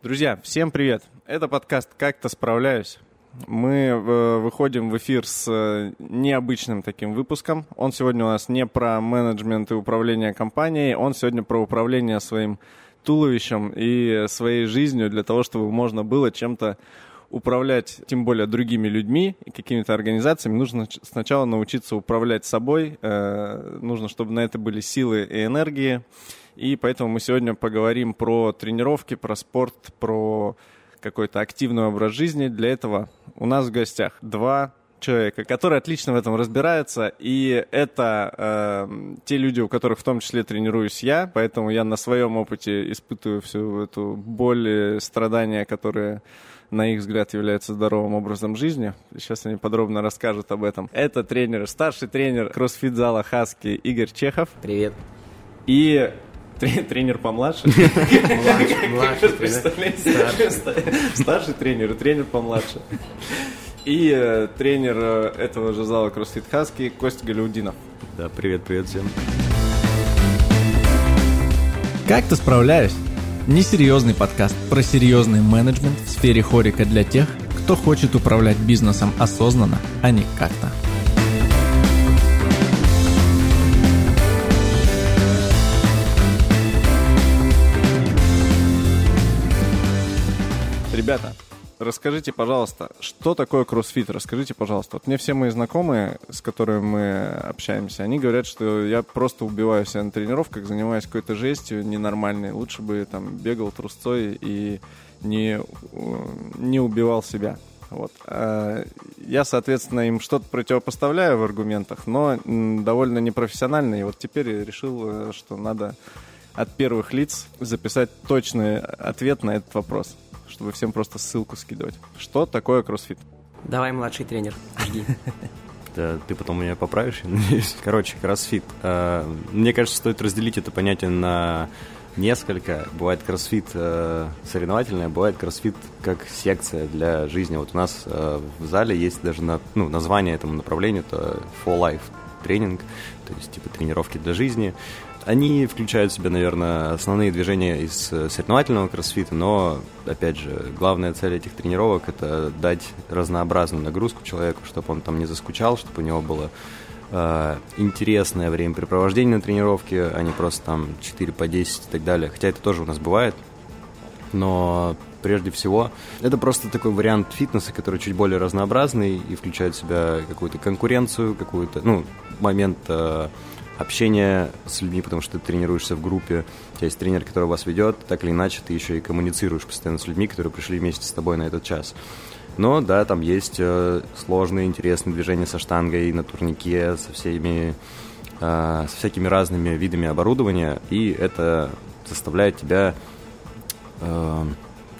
Друзья, всем привет! Это подкаст «Как-то справляюсь». Мы э, выходим в эфир с э, необычным таким выпуском. Он сегодня у нас не про менеджмент и управление компанией, он сегодня про управление своим туловищем и своей жизнью для того, чтобы можно было чем-то управлять, тем более другими людьми и какими-то организациями, нужно сначала научиться управлять собой, э, нужно, чтобы на это были силы и энергии, и поэтому мы сегодня поговорим про тренировки, про спорт, про какой-то активный образ жизни. Для этого у нас в гостях два человека, которые отлично в этом разбираются, и это э, те люди, у которых в том числе тренируюсь я, поэтому я на своем опыте испытываю всю эту боль страдания, которые на их взгляд являются здоровым образом жизни. Сейчас они подробно расскажут об этом. Это тренер, старший тренер кроссфит-зала Хаски Игорь Чехов. Привет. И Тренер помладше? Старший тренер и тренер помладше. И э, тренер э, этого же зала CrossFit Husky Костя Галиудинов. Да, привет, привет всем. Как-то справляюсь. Несерьезный подкаст про серьезный менеджмент в сфере хорика для тех, кто хочет управлять бизнесом осознанно, а не как-то. Ребята, расскажите, пожалуйста, что такое кроссфит? Расскажите, пожалуйста. Вот мне все мои знакомые, с которыми мы общаемся, они говорят, что я просто убиваю себя на тренировках, занимаюсь какой-то жестью ненормальной. Лучше бы там бегал трусцой и не, не убивал себя. Вот. А я, соответственно, им что-то противопоставляю в аргументах, но довольно непрофессионально. И вот теперь решил, что надо от первых лиц записать точный ответ на этот вопрос чтобы всем просто ссылку скидывать. Что такое кроссфит? Давай, младший тренер, жди. Да, ты потом меня поправишь, я надеюсь. Короче, кроссфит. А, мне кажется, стоит разделить это понятие на несколько. Бывает кроссфит э, соревновательный, а бывает кроссфит как секция для жизни. Вот у нас э, в зале есть даже на, ну, название этому направлению, это For Life тренинг, то есть типа тренировки для жизни. Они включают в себя, наверное, основные движения из э, соревновательного кроссфита, но, опять же, главная цель этих тренировок – это дать разнообразную нагрузку человеку, чтобы он там не заскучал, чтобы у него было э, интересное времяпрепровождение на тренировке, а не просто там 4 по 10 и так далее. Хотя это тоже у нас бывает, но прежде всего это просто такой вариант фитнеса, который чуть более разнообразный и включает в себя какую-то конкуренцию, какую-то, ну, момент э, общение с людьми, потому что ты тренируешься в группе, у тебя есть тренер, который вас ведет, так или иначе ты еще и коммуницируешь постоянно с людьми, которые пришли вместе с тобой на этот час. Но да, там есть э, сложные, интересные движения со штангой на турнике, со всеми, э, со всякими разными видами оборудования, и это заставляет тебя э,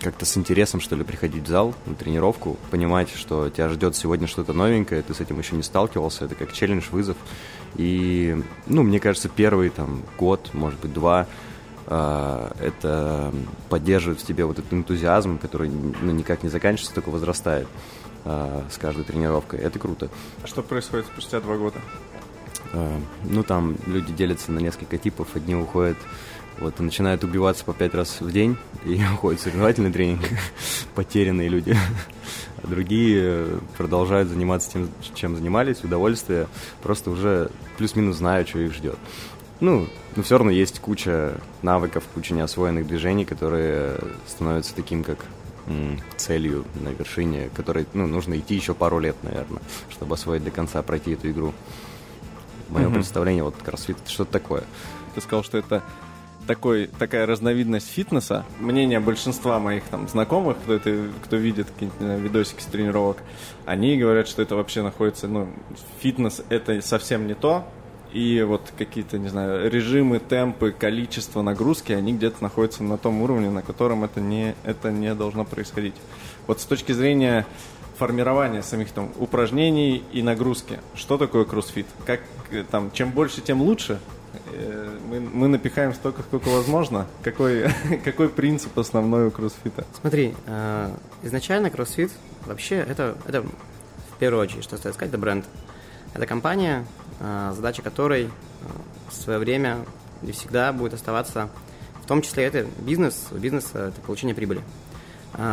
как-то с интересом, что ли, приходить в зал на тренировку, понимать, что тебя ждет сегодня что-то новенькое, ты с этим еще не сталкивался, это как челлендж, вызов. И, ну, мне кажется, первый там год, может быть, два, э, это поддерживает в тебе вот этот энтузиазм, который ну, никак не заканчивается, только возрастает э, с каждой тренировкой. Это круто. А что происходит спустя два года? Э, ну, там люди делятся на несколько типов. Одни уходят вот, и начинают убиваться по пять раз в день, и уходят в соревновательный тренинг, потерянные люди. А другие продолжают заниматься тем, чем занимались, удовольствие, просто уже плюс-минус знают, что их ждет. Ну, но все равно есть куча навыков, куча неосвоенных движений, которые становятся таким, как целью на вершине, которой ну, нужно идти еще пару лет, наверное, чтобы освоить до конца, пройти эту игру. Мое mm-hmm. представление, вот кроссфит, это что-то такое. Ты сказал, что это такой, такая разновидность фитнеса. Мнение большинства моих там знакомых, кто, это, кто видит какие-нибудь видосики с тренировок, они говорят, что это вообще находится, ну, фитнес это совсем не то, и вот какие-то, не знаю, режимы, темпы, количество нагрузки, они где-то находятся на том уровне, на котором это не, это не должно происходить. Вот с точки зрения формирования самих там упражнений и нагрузки, что такое кроссфит? Как там, чем больше, тем лучше? Э, мы, мы напихаем столько, сколько возможно. Какой, какой принцип основной у кроссфита? Смотри, э, изначально кроссфит вообще это, это в первую очередь, что стоит сказать, это бренд. Это компания, э, задача которой в свое время и всегда будет оставаться, в том числе это бизнес, бизнес это получение прибыли.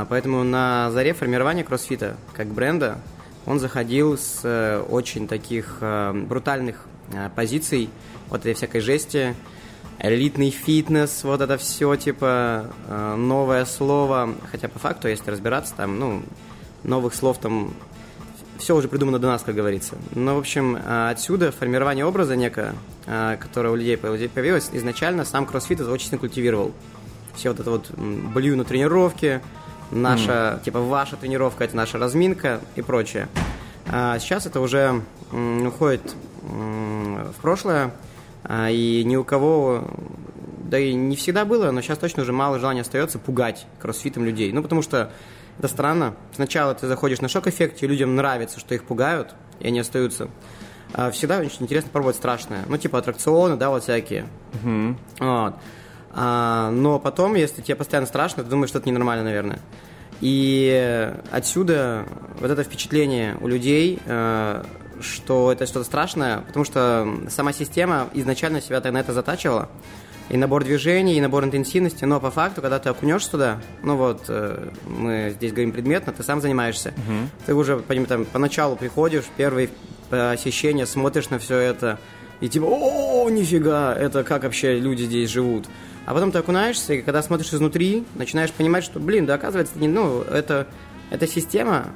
Поэтому на заре формирования кроссфита как бренда он заходил с э, очень таких э, брутальных э, позиций, вот этой всякой жести, элитный фитнес, вот это все, типа, новое слово. Хотя по факту, если разбираться, там, ну, новых слов там все уже придумано до нас, как говорится. Но, в общем, отсюда формирование образа некое, которое у людей появилось, изначально сам кроссфит это очень сильно культивировал. Все вот это вот м, блю на тренировке, наша, типа, ваша тренировка, это наша разминка и прочее. А сейчас это уже уходит в прошлое, а, и ни у кого, да и не всегда было, но сейчас точно уже мало желания остается пугать кроссфитом людей. Ну, потому что это странно. Сначала ты заходишь на шок-эффекте, людям нравится, что их пугают, и они остаются. А всегда очень интересно пробовать страшное. Ну, типа аттракционы, да, вот всякие. Вот. А, но потом, если тебе постоянно страшно, ты думаешь, что это ненормально, наверное. И отсюда вот это впечатление у людей, э, что это что-то страшное, потому что сама система изначально себя на это затачивала. И набор движений, и набор интенсивности, но по факту, когда ты окунешься туда, ну вот, э, мы здесь говорим предметно, ты сам занимаешься, ты уже поним- там, поначалу приходишь, первые посещения, смотришь на все это, и типа, о, нифига, это как вообще люди здесь живут. А потом ты окунаешься, и когда смотришь изнутри, начинаешь понимать, что, блин, да оказывается, не, ну, это, эта система,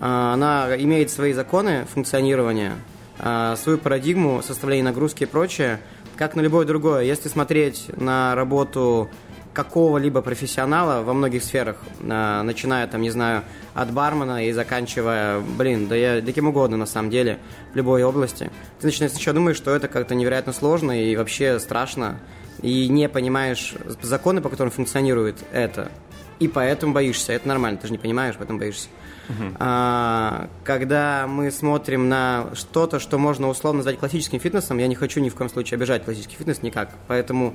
а, она имеет свои законы функционирования, а, свою парадигму составления нагрузки и прочее, как на любое другое. Если смотреть на работу какого-либо профессионала во многих сферах, а, начиная там, не знаю, от бармена и заканчивая, блин, да я да кем угодно на самом деле, в любой области, ты начинаешь сначала думать, что это как-то невероятно сложно и вообще страшно, и не понимаешь законы, по которым функционирует это, и поэтому боишься. Это нормально, ты же не понимаешь, поэтому боишься. А, когда мы смотрим на что-то, что можно условно назвать классическим фитнесом, я не хочу ни в коем случае обижать классический фитнес никак, поэтому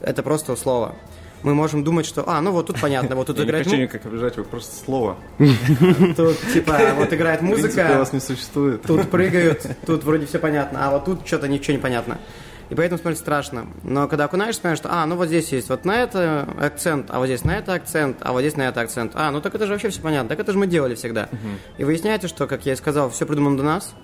это просто слово. Мы можем думать, что, а, ну вот тут понятно, вот тут Я не играет хочу никак обижать, вы просто слово. тут типа вот играет музыка, вас не существует. тут прыгают, тут вроде все понятно, а вот тут что-то ничего не понятно. И поэтому смотреть страшно. Но когда окунаешься, понимаешь, что, а, ну вот здесь есть вот на это акцент, а вот здесь на это акцент, а вот здесь на это акцент. А, ну так это же вообще все понятно, так это же мы делали всегда. И выясняется, что, как я и сказал, все придумано до нас,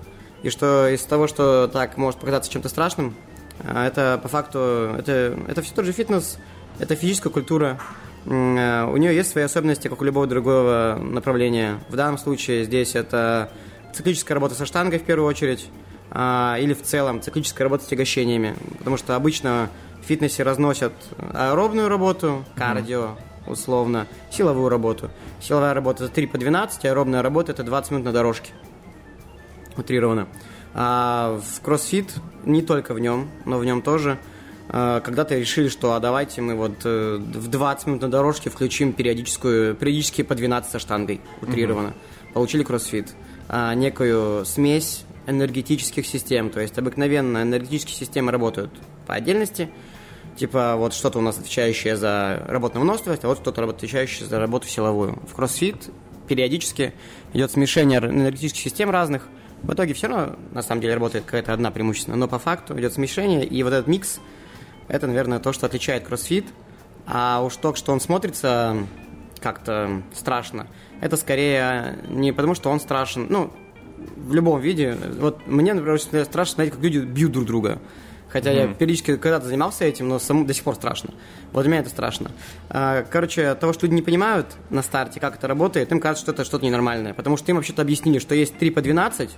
и что из того, что так может показаться чем-то страшным, а, это по факту, это, это все тот же фитнес, это физическая культура, э, у нее есть свои особенности, как у любого другого направления. В данном случае здесь это циклическая работа со штангой в первую очередь, а, или в целом циклическая работа с тягощениями. Потому что обычно в фитнесе разносят аэробную работу, кардио, условно, силовую работу. Силовая работа это 3 по 12, аэробная работа это 20 минут на дорожке. Утрированно. А в кроссфит, не только в нем, но в нем тоже, а, когда-то решили, что а давайте мы вот э, в 20 минут на дорожке включим периодическую, периодически по 12 со штангой, утрированно. Получили кроссфит. А, некую смесь энергетических систем, то есть обыкновенно энергетические системы работают по отдельности, типа вот что-то у нас отвечающее за работу на выносливость, а вот что-то отвечающее за работу силовую. В кроссфит периодически идет смешение энергетических систем разных, в итоге все равно, на самом деле, работает какая-то одна преимущественно, но по факту идет смешение, и вот этот микс, это, наверное, то, что отличает кроссфит. А уж то, что он смотрится как-то страшно, это скорее не потому, что он страшен, ну, в любом виде. Вот мне, например, очень страшно смотреть, как люди бьют друг друга. Хотя я периодически когда-то занимался этим, но самому до сих пор страшно. Вот для меня это страшно. А, Короче, того, что люди не понимают на старте, как это работает, им кажется, что это что-то ненормальное. Потому что им вообще-то объяснили, что есть 3 по 12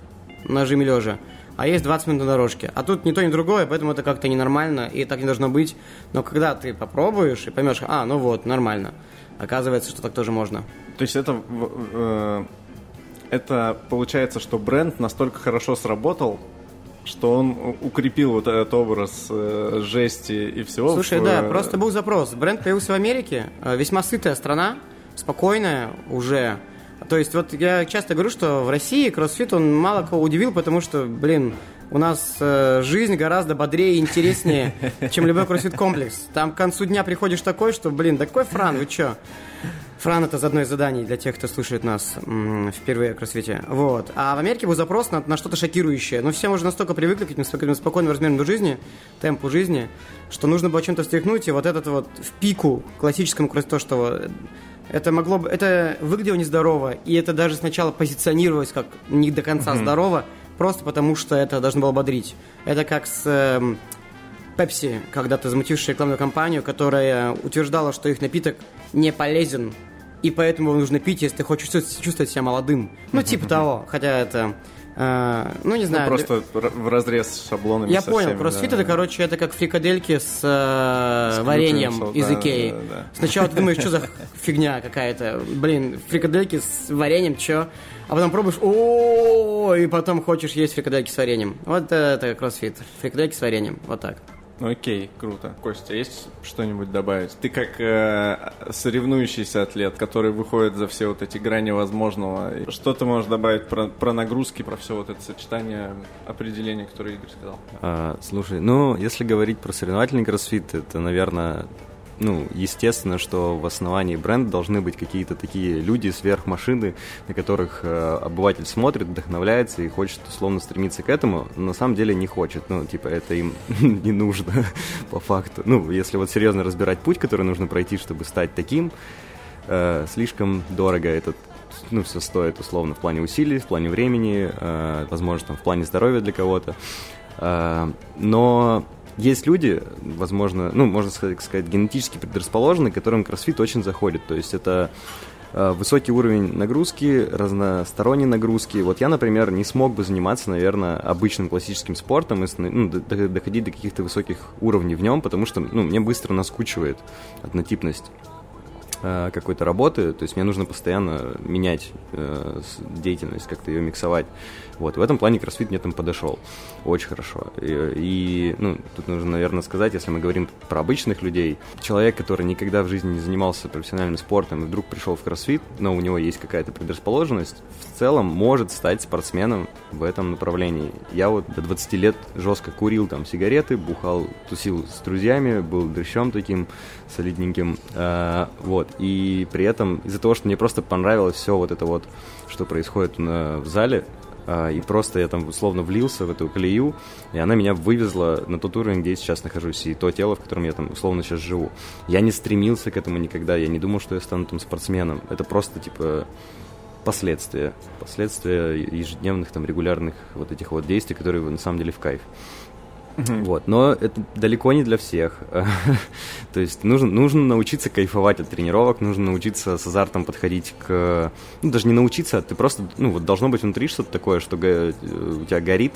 на жиме лежа, а есть 20 минут на дорожке. А тут ни то, ни другое, поэтому это как-то ненормально, и так не должно быть. Но когда ты попробуешь и поймешь, а, ну вот, нормально. Оказывается, что так тоже можно. То есть это, э, это получается, что бренд настолько хорошо сработал, что он укрепил вот этот образ э, жести и всего. Слушай, в, да, э, просто был запрос. Бренд появился в Америке, э, весьма сытая страна, спокойная уже. То есть вот я часто говорю, что в России кроссфит он мало кого удивил, потому что, блин, у нас э, жизнь гораздо бодрее и интереснее, чем любой кроссфит-комплекс. Там к концу дня приходишь такой, что, блин, такой фран, вы чё? Фран это одно из заданий для тех, кто слушает нас впервые о кроссфите. Вот. А в Америке был запрос на, на что-то шокирующее. Но все уже настолько привыкли к этим спок- спокойному размеру жизни, темпу жизни, что нужно было чем-то встряхнуть. И вот этот вот в пику классическому кросс- то, что Это могло бы, это выглядело нездорово, и это даже сначала позиционировалось как не до конца здорово, просто потому что это должно было бодрить. Это как с эм, Pepsi, когда-то замутившая рекламную кампанию, которая утверждала, что их напиток не полезен, и поэтому нужно пить, если ты хочешь чувствовать себя молодым. Ну, типа того. Хотя это... э, ну, не Ну, знаю. просто р- в разрез с шаблонами. Я понял, всеми, кроссфит да. это, короче, это как фрикадельки с, э, С вареньем глютеном, из да, Икеи. да, да. Сначала ты думаешь, что за фигня какая-то. Блин, фрикадельки с вареньем, чё? А потом пробуешь, о и потом хочешь есть фрикадельки с вареньем. Вот это кроссфит. Фрикадельки с вареньем. Вот так. Ну, Окей, круто. Костя, есть что-нибудь добавить? Ты как э, соревнующийся атлет, который выходит за все вот эти грани возможного, что ты можешь добавить про, про нагрузки, про все вот это сочетание определений, которые Игорь сказал? А, слушай, ну, если говорить про соревновательный кроссфит, это, наверное, ну, естественно, что в основании бренда должны быть какие-то такие люди, сверхмашины, на которых э, обыватель смотрит, вдохновляется и хочет условно стремиться к этому, но на самом деле не хочет. Ну, типа, это им не нужно по факту. Ну, если вот серьезно разбирать путь, который нужно пройти, чтобы стать таким, э, слишком дорого этот ну, все стоит условно в плане усилий, в плане времени, э, возможно, там, в плане здоровья для кого-то. Э, но есть люди, возможно, ну, можно сказать, генетически предрасположенные, которым кроссфит очень заходит. То есть это э, высокий уровень нагрузки, разносторонней нагрузки. Вот я, например, не смог бы заниматься, наверное, обычным классическим спортом и ну, доходить до каких-то высоких уровней в нем, потому что ну, мне быстро наскучивает однотипность э, какой-то работы, то есть мне нужно постоянно менять э, деятельность, как-то ее миксовать. Вот, в этом плане кроссфит мне там подошел очень хорошо. И, и, ну, тут нужно, наверное, сказать, если мы говорим про обычных людей, человек, который никогда в жизни не занимался профессиональным спортом и вдруг пришел в кроссфит, но у него есть какая-то предрасположенность, в целом может стать спортсменом в этом направлении. Я вот до 20 лет жестко курил там сигареты, бухал, тусил с друзьями, был дрыщом таким солидненьким, А, вот, и при этом из-за того, что мне просто понравилось все вот это вот, что происходит на- в зале, и просто я там условно влился в эту колею, и она меня вывезла на тот уровень, где я сейчас нахожусь, и то тело, в котором я там условно сейчас живу. Я не стремился к этому никогда, я не думал, что я стану там спортсменом. Это просто, типа, последствия. Последствия ежедневных, там, регулярных вот этих вот действий, которые на самом деле в кайф. Вот, но это далеко не для всех. То есть нужно, нужно научиться кайфовать от тренировок, нужно научиться с азартом подходить к... Ну, даже не научиться, а ты просто... Ну, вот должно быть внутри что-то такое, что го- у тебя горит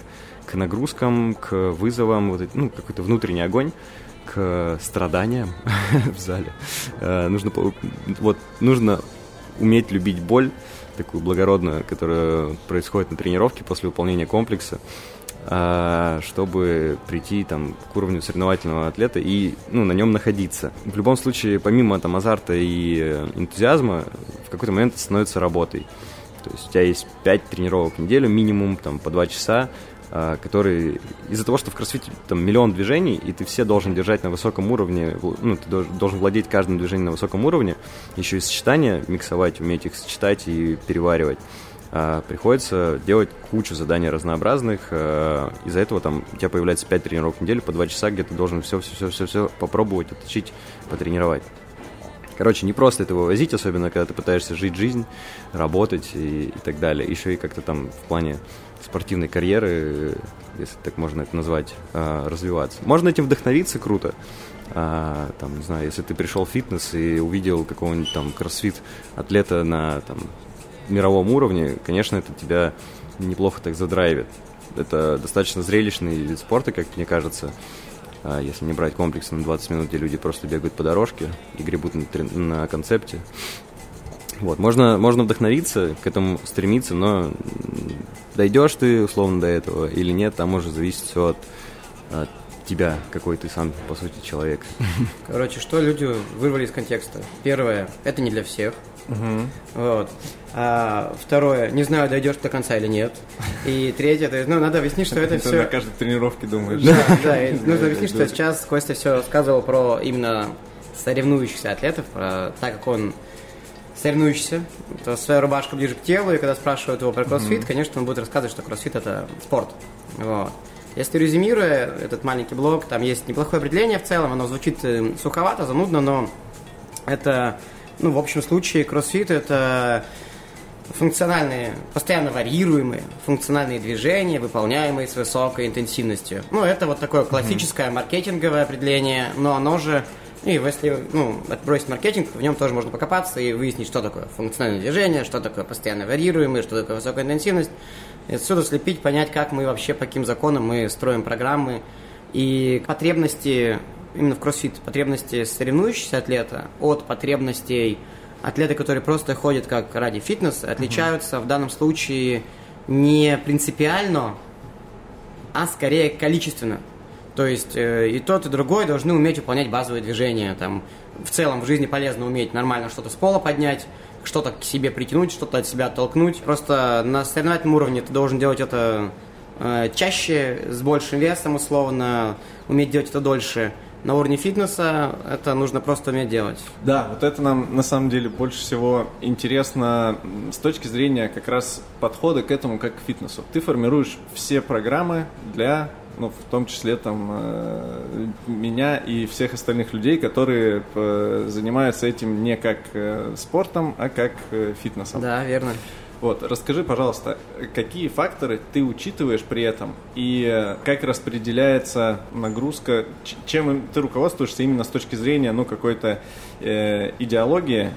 к нагрузкам, к вызовам, вот, ну, какой-то внутренний огонь к страданиям в зале. Э, Нужно, вот, нужно уметь любить боль, такую благородную, которая происходит на тренировке после выполнения комплекса, чтобы прийти там к уровню соревновательного атлета и ну, на нем находиться. В любом случае, помимо там азарта и э, энтузиазма, в какой-то момент это становится работой. То есть у тебя есть 5 тренировок в неделю минимум, там по 2 часа, а, которые из-за того, что в кроссфите там миллион движений, и ты все должен держать на высоком уровне, ну, ты должен владеть каждым движением на высоком уровне, еще и сочетания миксовать, уметь их сочетать и переваривать. А, приходится делать кучу заданий разнообразных. а, из-за этого там у тебя появляется 5 тренировок в неделю по 2 часа, где ты должен все-все-все-все попробовать, отточить, потренировать. Короче, не просто это вывозить, особенно когда ты пытаешься жить жизнь, работать и, и так далее. Еще и как-то там в плане спортивной карьеры, если так можно это назвать, а, развиваться. Можно этим вдохновиться, круто. А, там, не знаю, если ты пришел в фитнес и увидел какого-нибудь там кроссфит атлета на там, мировом уровне, конечно, это тебя неплохо так задрайвит. Это достаточно зрелищный вид спорта, как мне кажется. А если не брать комплексы на 20 минут, где люди просто бегают по дорожке и гребут на, на концепте. Вот, можно, можно вдохновиться, к этому стремиться, но дойдешь ты условно до этого или нет, там уже зависит все от, от тебя, какой ты сам, по сути, человек. Короче, что люди вырвали из контекста? Первое, это не для всех. Вот. А, второе, не знаю, дойдешь до конца или нет. И третье, то есть, ну, надо объяснить, что это Ты на все... каждой тренировке думаешь. Да, да, нужно объяснить, что сейчас Костя все рассказывал про именно соревнующихся атлетов, про так как он соревнующийся, то своя рубашка ближе к телу, и когда спрашивают его про кроссфит, конечно, он будет рассказывать, что кроссфит это спорт. Вот. Если резюмируя этот маленький блок, там есть неплохое определение в целом, оно звучит э, суховато, занудно, но это Ну, в общем случае, кроссфит – это функциональные, постоянно варьируемые функциональные движения, выполняемые с высокой интенсивностью. Ну, это вот такое классическое маркетинговое определение, но оно же и если ну, отбросить маркетинг, в нем тоже можно покопаться и выяснить, что такое функциональное движение, что такое постоянно варьируемое, что такое высокая интенсивность. И отсюда слепить, понять, как мы вообще, по каким законам мы строим программы. И потребности, именно в кроссфит, потребности соревнующегося атлета от потребностей атлеты, которые просто ходят как ради фитнеса, отличаются в данном случае не принципиально, а скорее количественно. То есть э, и тот, и другой должны уметь выполнять базовые движения. Там, в целом в жизни полезно уметь нормально что-то с пола поднять, что-то к себе притянуть, что-то от себя оттолкнуть. Просто на соревновательном уровне ты должен делать это э, чаще, с большим весом условно, уметь делать это дольше на уровне фитнеса это нужно просто уметь делать. Да, вот это нам на самом деле больше всего интересно с точки зрения как раз подхода к этому как к фитнесу. Ты формируешь все программы для ну, в том числе там э, меня и всех остальных людей, которые э, занимаются этим не как э, спортом, а как фитнесом. Да, верно. Вот, расскажи, пожалуйста, какие факторы ты учитываешь при этом и как распределяется нагрузка, чем ты руководствуешься именно с точки зрения, ну, какой-то э, идеологии,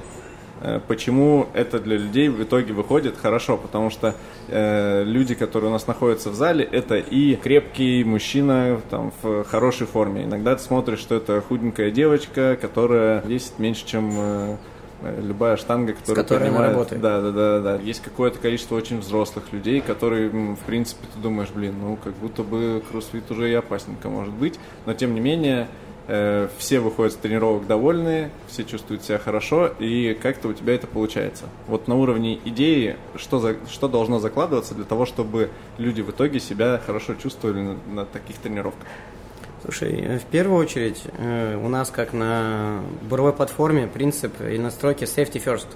почему это для людей в итоге выходит хорошо, потому что э, люди, которые у нас находятся в зале, это и крепкий мужчина там в хорошей форме. Иногда ты смотришь, что это худенькая девочка, которая весит меньше, чем э, Э, любая штанга, которая С которой поднимает, работает. Да, да, да, да. Есть какое-то количество очень взрослых людей, которые, в принципе, ты думаешь, блин, ну как будто бы кроссфит уже и опасненько может быть, но тем не менее э, все выходят с тренировок довольные, все чувствуют себя хорошо, и как-то у тебя это получается. Вот на уровне идеи, что, за, что должно закладываться для того, чтобы люди в итоге себя хорошо чувствовали на, на таких тренировках? Слушай, в первую очередь э, у нас, как на буровой платформе, принцип и настройки safety first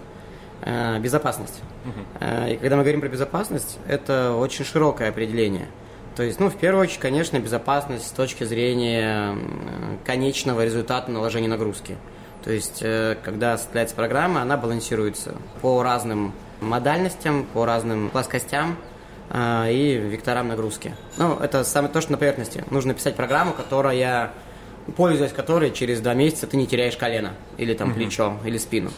э, – безопасность. Uh-huh. И когда мы говорим про безопасность, это очень широкое определение. То есть, ну, в первую очередь, конечно, безопасность с точки зрения конечного результата наложения нагрузки. То есть, когда составляется программа, она балансируется по разным модальностям, по разным плоскостям – а, и векторам нагрузки. Ну, это самое то, что на поверхности. Нужно писать программу, которая, пользуясь которой, через два месяца ты не теряешь колено, или там плечо, или спину.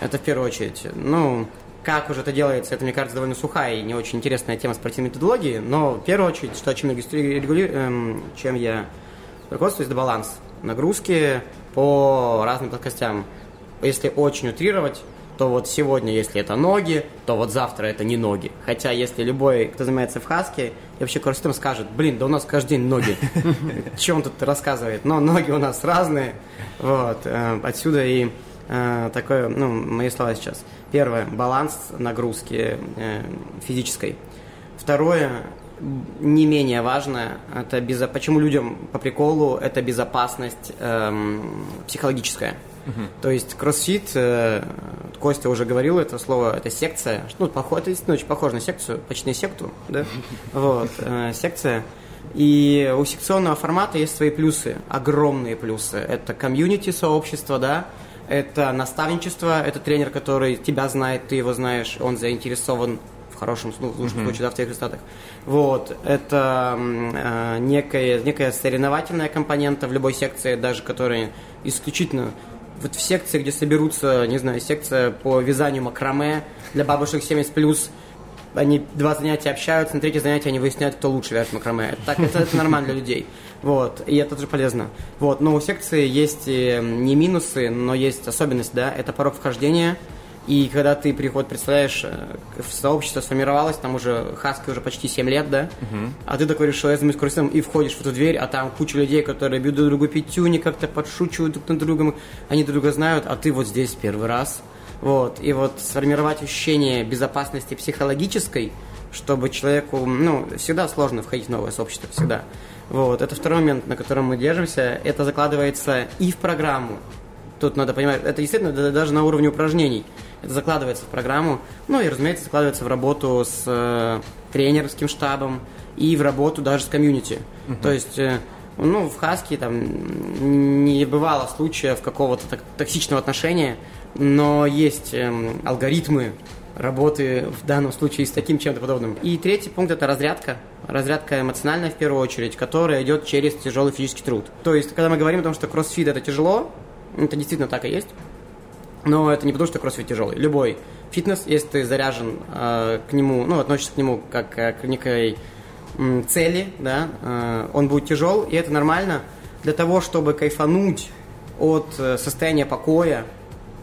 Это в первую очередь. Ну, как уже это делается, это, мне кажется, довольно сухая и не очень интересная тема спортивной методологии, но в первую очередь, что, чем, я регули... эм, чем я руководствуюсь, это баланс нагрузки по разным плоскостям. Если очень утрировать, то вот сегодня, если это ноги, то вот завтра это не ноги. Хотя, если любой, кто занимается в хаске, и вообще кроссфитом скажет, блин, да у нас каждый день ноги. Чем он тут рассказывает? Но ноги у нас разные. Вот. Э, отсюда и э, такое, ну, мои слова сейчас. Первое, баланс нагрузки э, физической. Второе, не менее важное, это безо... почему людям по приколу это безопасность эм, психологическая. Угу. То есть кроссфит, э, Костя уже говорил это слово, это секция, ну, похоже, это ну, очень похоже на секцию, почти на секту, да, вот, э, секция. И у секционного формата есть свои плюсы, огромные плюсы. Это комьюнити сообщество, да, это наставничество, это тренер, который тебя знает, ты его знаешь, он заинтересован в хорошем, ну, в лучшем mm-hmm. случае, да, в твоих результатах. Вот, это э, некая, некая соревновательная компонента в любой секции, даже которая исключительно вот в секции, где соберутся, не знаю, секция по вязанию макраме для бабушек 70+, они два занятия общаются, на третье занятие они выясняют, кто лучше вяжет макраме. Так, это, это нормально для людей. Вот, и это тоже полезно. Вот, но у секции есть не минусы, но есть особенность, да, это порог вхождения – и когда ты приход представляешь, э, сообщество сформировалось, там уже Хаски уже почти 7 лет, да, uh-huh. а ты такой решил, я займусь курсом, и входишь в эту дверь, а там куча людей, которые бьют друг другу пятюни, как-то подшучивают друг над другом, они друг друга знают, а ты вот здесь первый раз. Вот, и вот сформировать ощущение безопасности психологической, чтобы человеку, ну, всегда сложно входить в новое сообщество, всегда. Вот, это второй момент, на котором мы держимся. Это закладывается и в программу. Тут надо понимать, это действительно даже на уровне упражнений. Это закладывается в программу, ну и, разумеется, закладывается в работу с э, тренерским штабом и в работу даже с комьюнити. Uh-huh. То есть э, Ну, в Хаске там не бывало случаев какого-то токсичного отношения, но есть эм, алгоритмы работы в данном случае с таким чем-то подобным. И третий пункт – это разрядка. Разрядка эмоциональная в первую очередь, которая идет через тяжелый физический труд. То есть, когда мы говорим о том, что кроссфит – это тяжело, это действительно так и есть, но это не потому, что кроссфит тяжелый. Любой фитнес, если ты заряжен э, к нему, ну, относишься к нему как э, к некой э, цели, да, э, он будет тяжел, и это нормально. Для того, чтобы кайфануть от э, состояния покоя,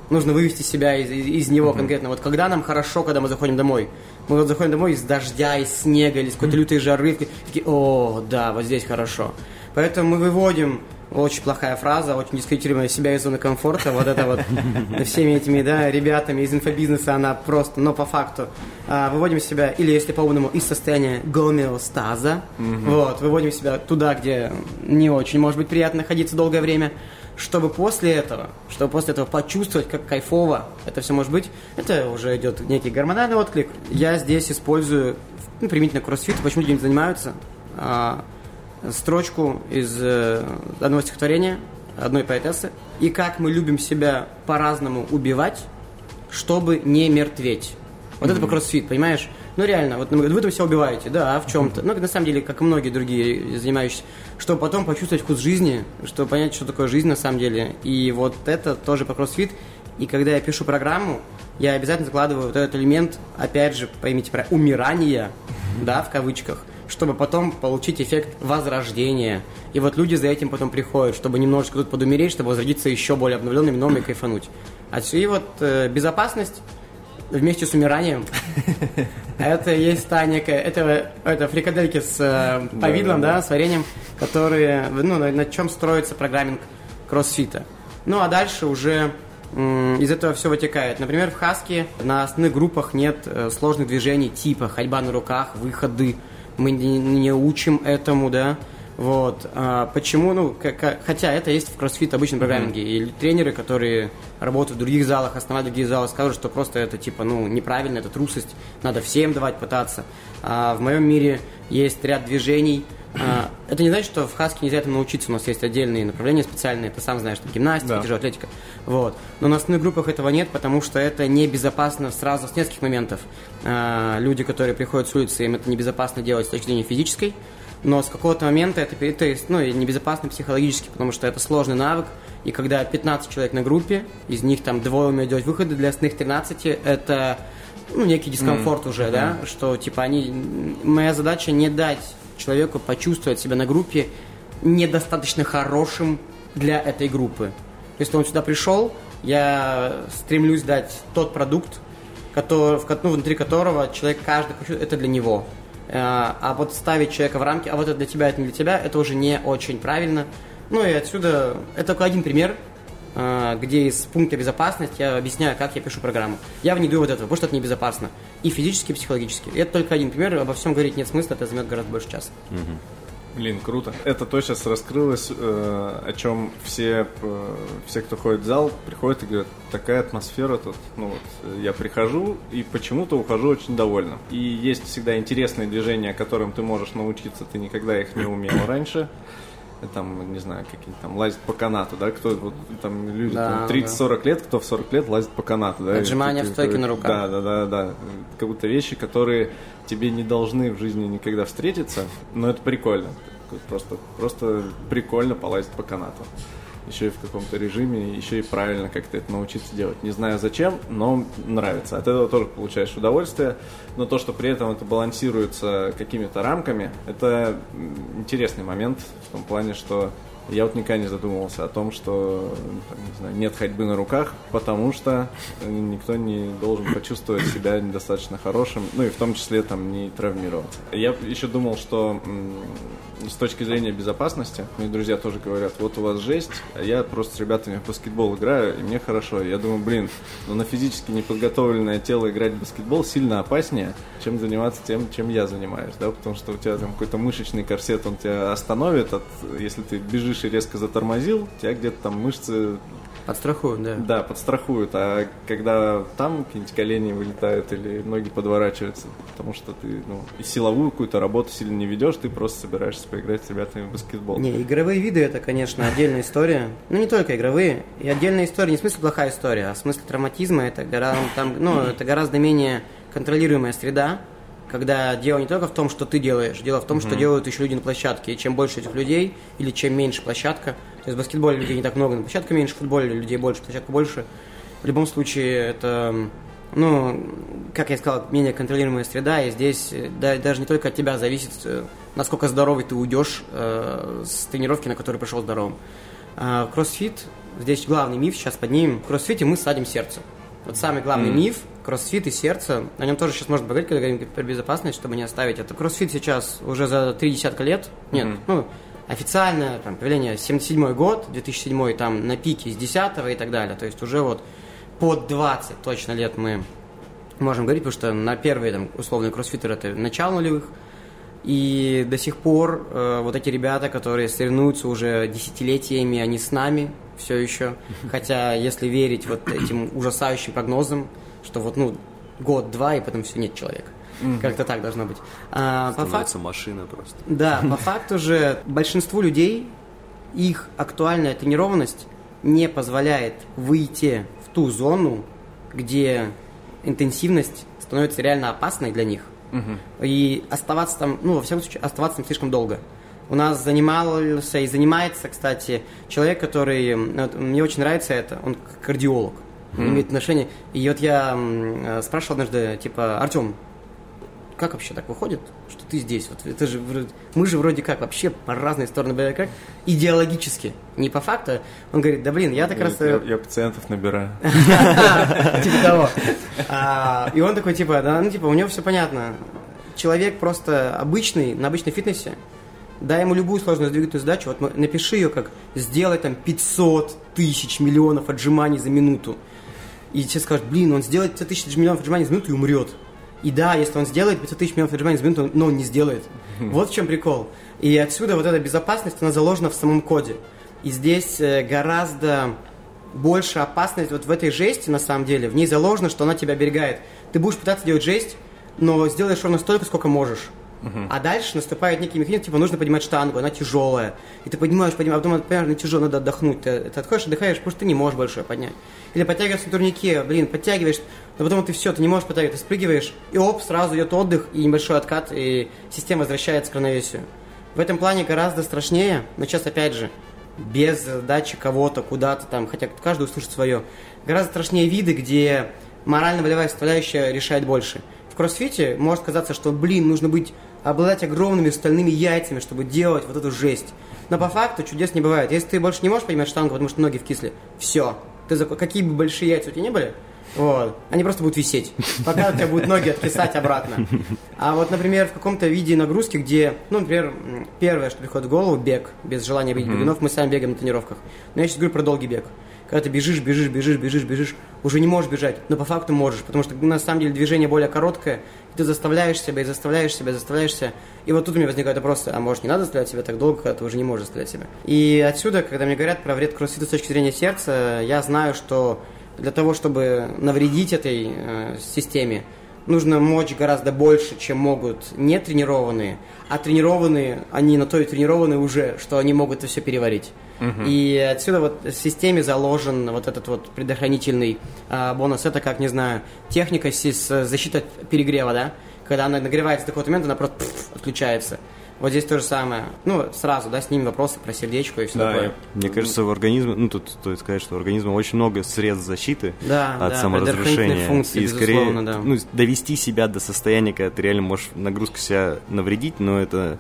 нужно вывести себя из, из, из него mm-hmm. конкретно. Вот когда нам хорошо, когда мы заходим домой, мы вот заходим домой из дождя, из снега или из какой-то mm-hmm. лютой жары, такие, о, да, вот здесь хорошо. Поэтому мы выводим очень плохая фраза, очень дискредитируем себя из зоны комфорта. Вот это вот всеми этими да, ребятами из инфобизнеса, она просто, но по факту, а, выводим себя, или если по-умному, из состояния гомеостаза. Вот, выводим себя туда, где не очень может быть приятно находиться долгое время чтобы после этого, чтобы после этого почувствовать, как кайфово это все может быть, это уже идет некий гормональный отклик. Я здесь использую, ну, применительно кроссфит, почему люди занимаются, а, строчку из э, одного стихотворения, одной поэтессы, и как мы любим себя по-разному убивать, чтобы не мертветь. Вот mm-hmm. это по кроссфит, понимаешь? Ну реально, вот вы там себя убиваете, да, а в чем-то. Ну, на самом деле, как и многие другие занимающиеся, чтобы потом почувствовать вкус жизни, чтобы понять, что такое жизнь на самом деле. И вот это тоже по кроссфит. И когда я пишу программу, я обязательно закладываю вот этот элемент, опять же, поймите про умирание, да, в кавычках, чтобы потом получить эффект возрождения. И вот люди за этим потом приходят, чтобы немножечко тут подумереть, чтобы возродиться еще более обновленными, новыми и кайфануть. А и вот э, безопасность вместе с умиранием. Это есть та некая, это, это фрикадельки с э, повидлом, да, с вареньем, которые, ну, на, чем строится программинг кроссфита. Ну, а дальше уже из этого все вытекает. Например, в Хаске на основных группах нет э, сложных движений типа ходьба на руках, выходы. Мы не учим этому, да. Вот. А почему? Ну, как, хотя это есть в кроссфит обычном программинге. Mm-hmm. И тренеры, которые работают в других залах, основают другие залы, скажут, что просто это типа, ну, неправильно, это трусость, надо всем давать пытаться. А в моем мире есть ряд движений. А, это не значит, что в Хаске нельзя этому научиться. У нас есть отдельные направления специальные, ты сам знаешь, там гимнастика, да. тяжелая атлетика. Вот. Но на основных группах этого нет, потому что это небезопасно сразу с нескольких моментов. А, люди, которые приходят с улицы, им это небезопасно делать с точки зрения физической но с какого-то момента это, это ну, небезопасно психологически, потому что это сложный навык, и когда 15 человек на группе, из них там двое умеют делать выходы, для остальных 13 это ну, некий дискомфорт mm. уже, mm-hmm. да, что типа они... Моя задача не дать человеку почувствовать себя на группе недостаточно хорошим для этой группы. Если он сюда пришел, я стремлюсь дать тот продукт, который, ну, внутри которого человек каждый это для него. Э, а вот ставить человека в рамки, а вот это для тебя, это не для тебя, это уже не очень правильно. Ну и отсюда, это только один пример, э, где из пункта безопасности я объясняю, как я пишу программу. Я в ней вот этого, потому что это небезопасно. И физически, и психологически. И это только один пример, обо всем говорить нет смысла, это займет гораздо больше часа. Угу. Блин, круто. Это то сейчас раскрылось, э, о чем все, э, все, кто ходит в зал, приходят и говорят, такая атмосфера тут. Ну вот, э, я прихожу и почему-то ухожу очень довольным. И есть всегда интересные движения, которым ты можешь научиться, ты никогда их не умел раньше там, не знаю, какие-то там лазят по канату, да, кто вот, там люди да, 30-40 да. лет, кто в 40 лет лазит по канату, да. Отжимания в стойке на руках. Да, да, да, да. Как будто вещи, которые тебе не должны в жизни никогда встретиться, но это прикольно. Просто, просто прикольно полазить по канату. Еще и в каком-то режиме, еще и правильно как-то это научиться делать. Не знаю зачем, но нравится. От этого тоже получаешь удовольствие. Но то, что при этом это балансируется какими-то рамками, это интересный момент в том плане, что я вот никогда не задумывался о том, что не знаю, нет ходьбы на руках, потому что никто не должен почувствовать себя недостаточно хорошим, ну и в том числе там не травмироваться. Я еще думал, что с точки зрения безопасности, мои друзья тоже говорят, вот у вас жесть, а я просто с ребятами в баскетбол играю, и мне хорошо. Я думаю, блин, ну на физически неподготовленное тело играть в баскетбол сильно опаснее, чем заниматься тем, чем я занимаюсь, да, потому что у тебя там какой-то мышечный корсет, он тебя остановит, от, если ты бежишь и резко затормозил, тебя где-то там мышцы Подстрахуют, да. Да, подстрахуют, а когда там какие-нибудь колени вылетают или ноги подворачиваются, потому что ты ну, и силовую какую-то работу сильно не ведешь, ты просто собираешься поиграть с ребятами в баскетбол. Не, игровые виды это, конечно, отдельная история. Ну, не только игровые. И отдельная история, не в смысле плохая история, а в смысле травматизма это, гора- там, ну, это гораздо менее контролируемая среда, когда дело не только в том, что ты делаешь, дело в том, что делают еще люди на площадке. И чем больше этих людей, или чем меньше площадка, то есть в баскетболе людей не так много, на площадке меньше, в футболе людей больше, площадка больше. В любом случае, это, ну, как я сказал, менее контролируемая среда, и здесь э, да, даже не только от тебя зависит, э, насколько здоровый ты уйдешь э, с тренировки, на которую пришел здоровым. А, кроссфит, здесь главный миф, сейчас поднимем. В кроссфите мы садим сердце. Вот самый главный миф, кроссфит и сердце, о нем тоже сейчас можно поговорить, когда говорим про безопасность, чтобы не оставить это. Кроссфит сейчас уже за три десятка лет, нет, ну, официально, там, появление 77 год, 2007 там, на пике с 10 и так далее, то есть уже вот под 20 точно лет мы можем говорить, потому что на первые, там, условные кроссфитеры это начало нулевых, и до сих пор э, вот эти ребята, которые соревнуются уже десятилетиями, они с нами все еще. Хотя, если верить вот этим ужасающим прогнозам, что вот, ну, год-два, и потом все, нет человека. Как-то так должно быть. А, по факту, Становится машина просто. да, по факту же большинству людей их актуальная тренированность не позволяет выйти в ту зону, где интенсивность становится реально опасной для них. И оставаться там, ну, во всяком случае, оставаться там слишком долго. У нас занимался и занимается, кстати, человек, который... вот мне очень нравится это, он кардиолог. Он имеет отношение. И вот я э, спрашивал однажды, типа, Артем, как вообще так выходит, что ты здесь? Вот это же мы же вроде как вообще по разные стороны были как идеологически, не по факту. Он говорит, да блин, я так раз э, Я, я пациентов набираю. типа того. А, И он такой, типа, да, ну, типа, у него все понятно. Человек просто обычный, на обычном фитнесе, дай ему любую сложную двигательную задачу, вот напиши ее как сделать там 500 тысяч миллионов отжиманий за минуту. И тебе скажут, блин, он сделает 500 тысяч миллионов отжиманий за минуту и умрет. И да, если он сделает 500 тысяч миллионов отжиманий за минуту, но он не сделает. Вот в чем прикол. И отсюда вот эта безопасность, она заложена в самом коде. И здесь э, гораздо больше опасность вот в этой жести, на самом деле. В ней заложено, что она тебя оберегает. Ты будешь пытаться делать жесть, но сделаешь ровно столько, сколько можешь. А дальше наступает некий механизм, типа нужно поднимать штангу, она тяжелая. И ты поднимаешь, поднимаешь, а потом понимаешь, она тяжелая, надо отдохнуть. Ты, ты отходишь, отдыхаешь, потому что ты не можешь больше поднять. Или подтягиваешься на турнике, блин, подтягиваешь, но потом ты все, ты не можешь подтягивать, ты спрыгиваешь, и оп, сразу идет отдых и небольшой откат, и система возвращается к равновесию. В этом плане гораздо страшнее, но сейчас опять же, без дачи кого-то куда-то там, хотя каждый услышит свое. Гораздо страшнее виды, где морально-волевая составляющая решает больше. В кроссфите может казаться, что, блин, нужно быть, обладать огромными стальными яйцами, чтобы делать вот эту жесть. Но по факту чудес не бывает. Если ты больше не можешь поднимать штангу, потому что ноги вкисли, все. Ты зак- Какие бы большие яйца у тебя не были, вот, они просто будут висеть, пока у тебя будут ноги откисать обратно. А вот, например, в каком-то виде нагрузки, где, ну, например, первое, что приходит в голову, бег, без желания бить бегунов, мы сами бегаем на тренировках. Но я сейчас говорю про долгий бег. Когда ты бежишь, бежишь, бежишь, бежишь, бежишь, уже не можешь бежать, но по факту можешь, потому что на самом деле движение более короткое, и ты заставляешь себя, и заставляешь себя, и заставляешь себя. И вот тут у меня возникает вопрос, а может не надо заставлять себя так долго, когда ты уже не можешь заставлять себя. И отсюда, когда мне говорят про вред кроссфита с точки зрения сердца, я знаю, что для того, чтобы навредить этой э, системе, нужно мочь гораздо больше, чем могут нетренированные, а тренированные, они на то и тренированы уже, что они могут это все переварить. И отсюда вот в системе заложен вот этот вот предохранительный а, бонус. Это как, не знаю, техника защитой от перегрева, да? Когда она нагревается до какого-то момента, она просто пф, отключается. Вот здесь то же самое. Ну, сразу, да, с ними вопросы про сердечко и все Да, такое. Мне кажется, в организме, ну тут стоит сказать, что у организма очень много средств защиты Да, от да, саморазрушения. функции, и скорее да. ну, довести себя до состояния, когда ты реально можешь нагрузку себя навредить, но это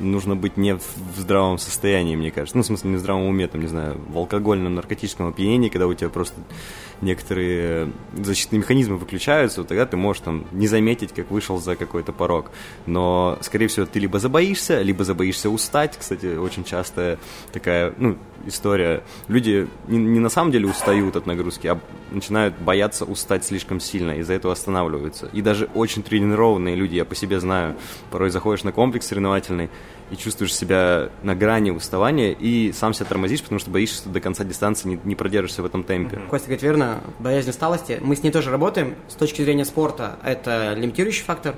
нужно быть не в здравом состоянии, мне кажется. Ну, в смысле, не в здравом уме, там, не знаю, в алкогольном, наркотическом опьянении, когда у тебя просто некоторые защитные механизмы выключаются, вот тогда ты можешь там не заметить, как вышел за какой-то порог. Но, скорее всего, ты либо забоишься, либо забоишься устать. Кстати, очень часто такая, ну, история. Люди не, не на самом деле устают от нагрузки, а начинают бояться устать слишком сильно, из-за этого останавливаются. И даже очень тренированные люди, я по себе знаю, порой заходишь на комплекс соревновательный, и чувствуешь себя на грани уставания, и сам себя тормозишь, потому что боишься, что до конца дистанции не, не продержишься в этом темпе. Костя говорит верно, боязнь усталости. Мы с ней тоже работаем. С точки зрения спорта это лимитирующий фактор,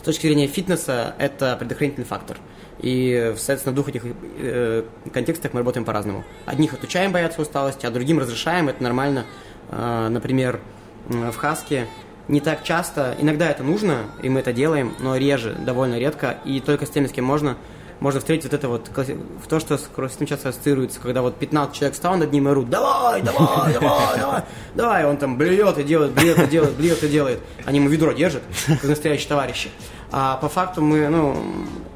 с точки зрения фитнеса это предохранительный фактор. И, соответственно, в двух этих э, контекстах мы работаем по-разному. Одних отучаем бояться усталости, а другим разрешаем, это нормально. Э, например, в Хаске не так часто, иногда это нужно, и мы это делаем, но реже, довольно редко, и только с теми, с кем можно, можно встретить вот это вот, в то, что с кроссфитом часто ассоциируется, когда вот 15 человек встал над ним и орут, давай, давай, давай, давай, давай, он там блюет и делает, блюет и делает, блюет и делает, они ему ведро держат, как настоящие товарищи. А по факту мы, ну,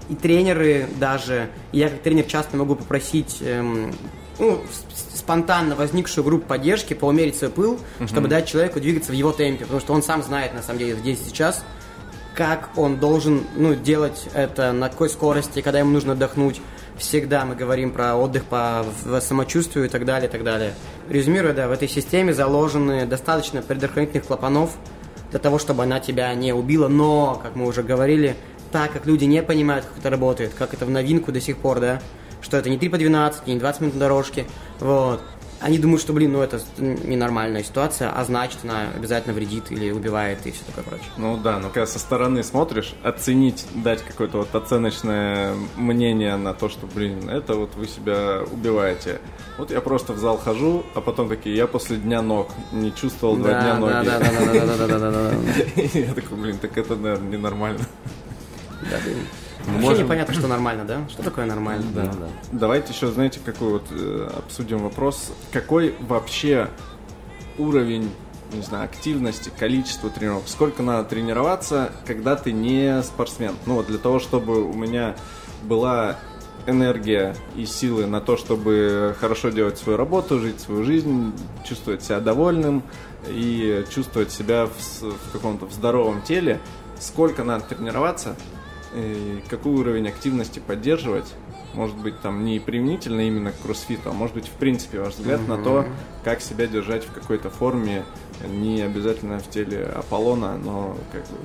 и тренеры даже, я как тренер часто могу попросить эм, ну, спонтанно возникшую группу поддержки, поумерить свой пыл, угу. чтобы дать человеку двигаться в его темпе, потому что он сам знает, на самом деле, здесь сейчас, как он должен ну, делать это, на какой скорости, когда ему нужно отдохнуть. Всегда мы говорим про отдых по самочувствию и так далее, и так далее. Резюмируя, да, в этой системе заложены достаточно предохранительных клапанов для того, чтобы она тебя не убила, но, как мы уже говорили, так как люди не понимают, как это работает, как это в новинку до сих пор, да, что это не 3 по 12, не 20 минут на дорожке, вот. Они думают, что, блин, ну это ненормальная ситуация, а значит она обязательно вредит или убивает и все такое прочее. Ну да, но когда со стороны смотришь, оценить, дать какое-то вот оценочное мнение на то, что, блин, это вот вы себя убиваете. Вот я просто в зал хожу, а потом такие, я после дня ног не чувствовал два дня ноги. Да, да, да, да, да, да, да, да, да. Я такой, блин, так это, наверное, ненормально. Да, блин. Вообще можем... непонятно, что нормально, да? Что такое нормально? Да, да. Давайте еще, знаете, какой вот э, обсудим вопрос. Какой вообще уровень, не знаю, активности, количество тренировок? Сколько надо тренироваться, когда ты не спортсмен? Ну вот для того, чтобы у меня была энергия и силы на то, чтобы хорошо делать свою работу, жить свою жизнь, чувствовать себя довольным и чувствовать себя в, в каком-то здоровом теле, сколько надо тренироваться, какой уровень активности поддерживать. Может быть, там не применительно именно к кроссфиту, а может быть, в принципе, ваш взгляд mm-hmm. на то, как себя держать в какой-то форме, не обязательно в теле Аполлона, но как бы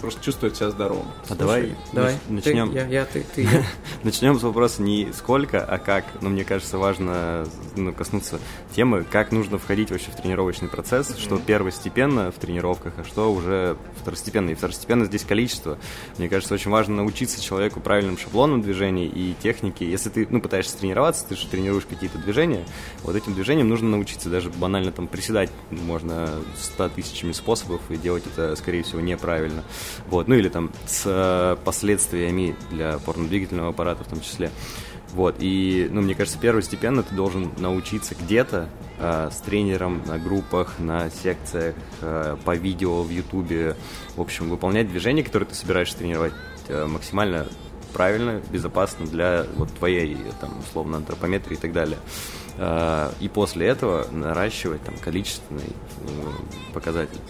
просто чувствовать себя здоровым. А Слушай, давай, давай начнем. Ты, я, я, ты, ты. начнем с вопроса не сколько, а как. Но мне кажется, важно ну, коснуться темы, как нужно входить вообще в тренировочный процесс, mm-hmm. что первостепенно в тренировках, а что уже второстепенно. И второстепенно здесь количество. Мне кажется, очень важно научиться человеку правильным шаблонам движений и техники. Если ты ну, пытаешься тренироваться, ты же тренируешь какие-то движения, вот этим движением нужно научиться даже банально там приседать можно ста тысячами способов и делать это, скорее всего, неправильно. Вот, ну или там с э, последствиями для опорно-двигательного аппарата в том числе. Вот, и, ну, мне кажется, первостепенно ты должен научиться где-то э, с тренером на группах, на секциях, э, по видео в Ютубе, в общем, выполнять движения, которые ты собираешься тренировать э, максимально правильно, безопасно для вот твоей, там, условно, антропометрии и так далее. Э, и после этого наращивать там количественный э, показатель.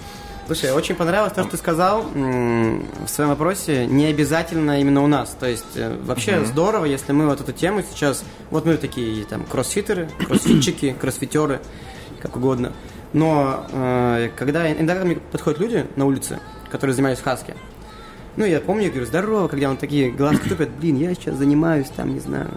Слушай, очень понравилось то, что ты сказал в своем вопросе. Не обязательно именно у нас. То есть э, вообще mm-hmm. здорово, если мы вот эту тему сейчас... Вот мы такие там кроссфитеры, кроссфитчики, кроссфитеры, как угодно. Но э, когда иногда ко мне подходят люди на улице, которые занимались в Хаске, ну, я помню, я говорю, здорово, когда он такие глазки тупят, блин, я сейчас занимаюсь там, не знаю,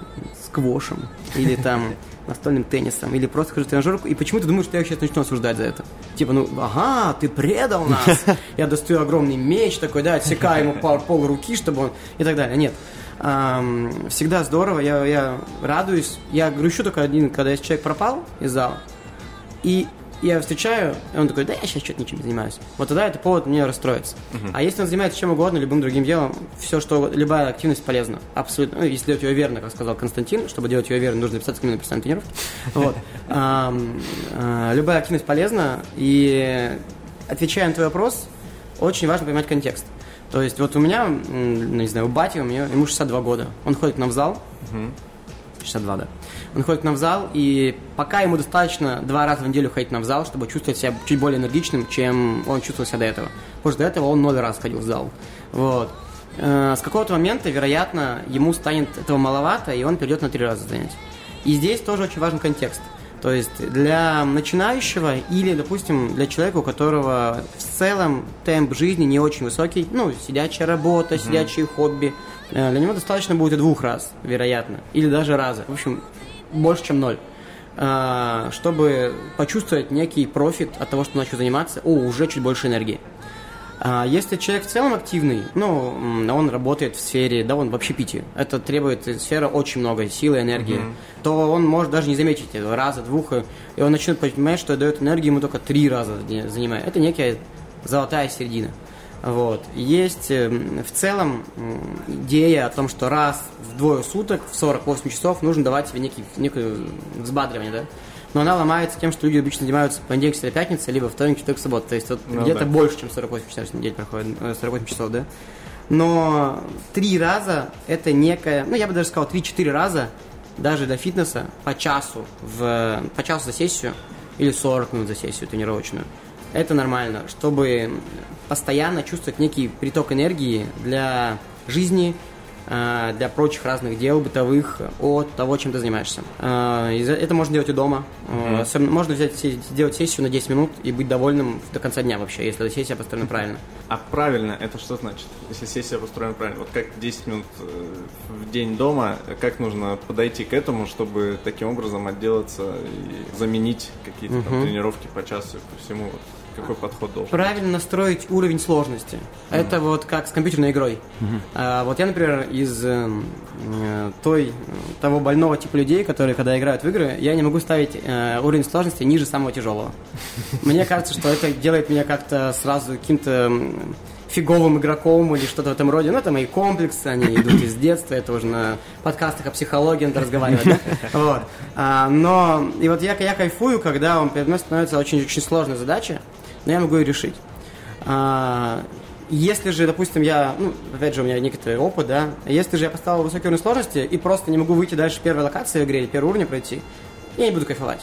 сквошем, или там настольным теннисом, или просто хожу в тренажерку, и почему ты думаешь, что я сейчас начну осуждать за это? Типа, ну, ага, ты предал нас. Я достаю огромный меч такой, да, отсекаю ему пол, пол руки, чтобы он... И так далее. Нет. Эм, всегда здорово, я, я радуюсь. Я грущу только один, когда если человек пропал из зала, и я встречаю, и он такой, да я сейчас что-то ничем не занимаюсь. Вот тогда это повод мне расстроиться. Uh-huh. А если он занимается чем угодно, любым другим делом, все, что, любая активность полезна. Абсолютно. Ну, если делать ее верно, как сказал Константин, чтобы делать ее верно, нужно записаться к нему на тренировку. Вот. А, любая активность полезна, и отвечая на твой вопрос, очень важно понимать контекст. То есть вот у меня, не знаю, у бати, у меня, ему 62 года. Он ходит к нам в зал. 62, да. Он ходит нам в зал, и пока ему достаточно два раза в неделю ходить нам в зал, чтобы чувствовать себя чуть более энергичным, чем он чувствовал себя до этого. Потому что до этого он ноль раз ходил в зал. Вот. Э, с какого-то момента, вероятно, ему станет этого маловато, и он перейдет на три раза занятий. И здесь тоже очень важен контекст. То есть для начинающего или, допустим, для человека, у которого в целом темп жизни не очень высокий, ну, сидячая работа, mm-hmm. сидячие хобби, э, для него достаточно будет и двух раз, вероятно, или даже раза. В общем, больше, чем ноль. А, чтобы почувствовать некий профит от того, что начал заниматься, о, уже чуть больше энергии. А если человек в целом активный, ну, он работает в сфере, да, он в общепите, это требует сфера очень много силы, энергии, mm-hmm. то он может даже не заметить этого раза, двух, и он начнет понимать, что дает энергию ему только три раза занимает. Это некая золотая середина. Вот. Есть эм, в целом идея о том, что раз в двое суток, в 48 часов, нужно давать себе некий, некое взбадривание, да? Но она ломается тем, что люди обычно занимаются понедельник, среда, пятница, либо вторник, четверг, суббота. То есть вот ну, где-то да. больше, чем 48 часов в неделю проходит, 48 э, часов, да? Но три раза это некая, ну я бы даже сказал, три-четыре раза даже для фитнеса по часу, в, по часу за сессию или 40 минут за сессию тренировочную. Это нормально, чтобы постоянно чувствовать некий приток энергии для жизни, для прочих разных дел бытовых от того, чем ты занимаешься. Э, это можно делать и дома. Mm-hmm. Можно взять, сделать сессию на 10 минут и быть довольным до конца дня вообще, если эта сессия построена правильно. А правильно, это что значит? Если сессия построена правильно, вот как 10 минут в день дома, как нужно подойти к этому, чтобы таким образом отделаться и заменить какие-то mm-hmm. там тренировки по часу и по всему? Какой подход должен Правильно настроить уровень сложности. Mm-hmm. Это вот как с компьютерной игрой. Mm-hmm. А, вот я, например, из э, э, той, того больного типа людей, которые, когда играют в игры, я не могу ставить э, уровень сложности ниже самого тяжелого. Мне кажется, что это делает меня как-то сразу каким-то фиговым игроком или что-то в этом роде. Ну, это мои комплексы, они идут из детства, это уже на подкастах о психологии надо разговаривать, да? Вот. А, но, и вот я, я кайфую, когда он перед мной становится очень-очень сложной задачей, но я могу ее решить. А, если же, допустим, я, ну, опять же, у меня некоторый опыт, да, если же я поставил высокий уровень сложности и просто не могу выйти дальше первой локации в игре или первого уровня пройти, я не буду кайфовать.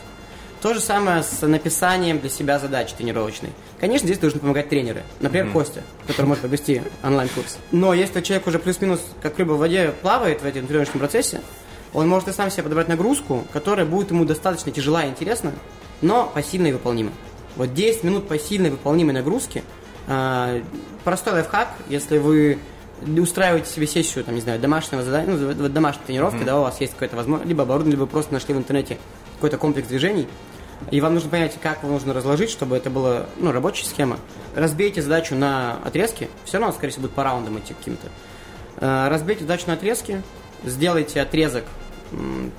То же самое с написанием для себя задачи тренировочной. Конечно, здесь должны помогать тренеры. Например, mm-hmm. Костя, который может провести онлайн-курс. Но если человек уже плюс-минус как рыба в воде плавает в этом тренировочном процессе, он может и сам себе подобрать нагрузку, которая будет ему достаточно тяжела и интересна, но пассивно и выполнима. Вот 10 минут посильной выполнимой нагрузки. Э, простой лайфхак, если вы устраиваете себе сессию, там, не знаю, домашнего задания, ну, домашней тренировки, mm-hmm. да, у вас есть какая-то возможность, либо оборудование, либо просто нашли в интернете какой-то комплекс движений, и вам нужно понять, как его нужно разложить, чтобы это была ну, рабочая схема. Разбейте задачу на отрезки, все равно, скорее всего, будет по раундам идти каким-то. Э, разбейте задачу на отрезки, сделайте отрезок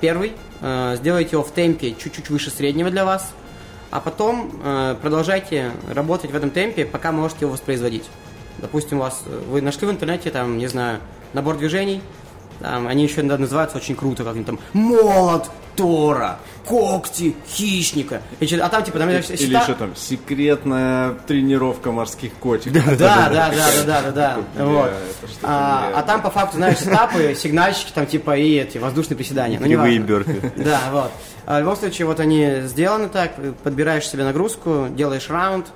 первый, э, сделайте его в темпе чуть-чуть выше среднего для вас – а потом э, продолжайте работать в этом темпе, пока можете его воспроизводить. Допустим, у вас э, вы нашли в интернете там, не знаю, набор движений, там, они еще иногда называются очень круто, как там молот Тора, когти хищника. А там типа там Или счета... еще там секретная тренировка морских котиков. Да, да, да, да, да, да, да. Вот. А, а там по факту, знаешь, стапы, сигнальщики, там типа и эти воздушные приседания. Ну, Кривые бёрпи. Да, вот. А в любом случае, вот они сделаны так, подбираешь себе нагрузку, делаешь раунд,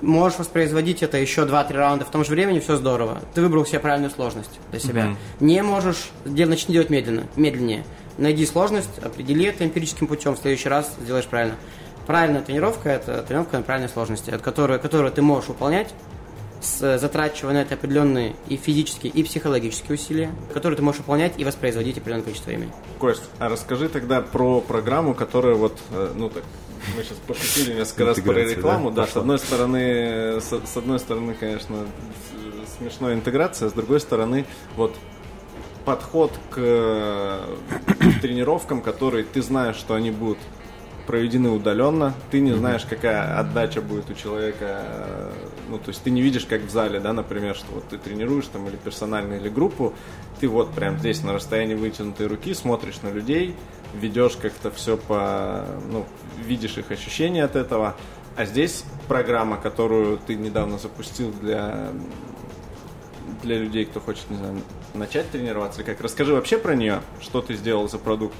можешь воспроизводить это еще 2-3 раунда в том же времени, все здорово. Ты выбрал себе правильную сложность для себя. Mm-hmm. Не можешь, дел, начни делать медленно, медленнее. Найди сложность, определи это эмпирическим путем, в следующий раз сделаешь правильно. Правильная тренировка – это тренировка на правильной сложности, от которой, которую ты можешь выполнять, затрачивая на это определенные и физические, и психологические усилия, которые ты можешь выполнять и воспроизводить определенное количество времени. Кость, а расскажи тогда про программу, которая вот, э, ну так, мы сейчас пошутили несколько раз про рекламу. Да, да с одной стороны, с, с одной стороны, конечно, смешная интеграция, с другой стороны, вот подход к тренировкам, которые ты знаешь, что они будут проведены удаленно, ты не знаешь, какая отдача будет у человека, ну, то есть ты не видишь, как в зале, да, например, что вот ты тренируешь там или персонально, или группу, ты вот прям здесь на расстоянии вытянутой руки смотришь на людей, ведешь как-то все по, ну, видишь их ощущения от этого, а здесь программа, которую ты недавно запустил для для людей, кто хочет, не знаю, начать тренироваться, как расскажи вообще про нее, что ты сделал за продукт.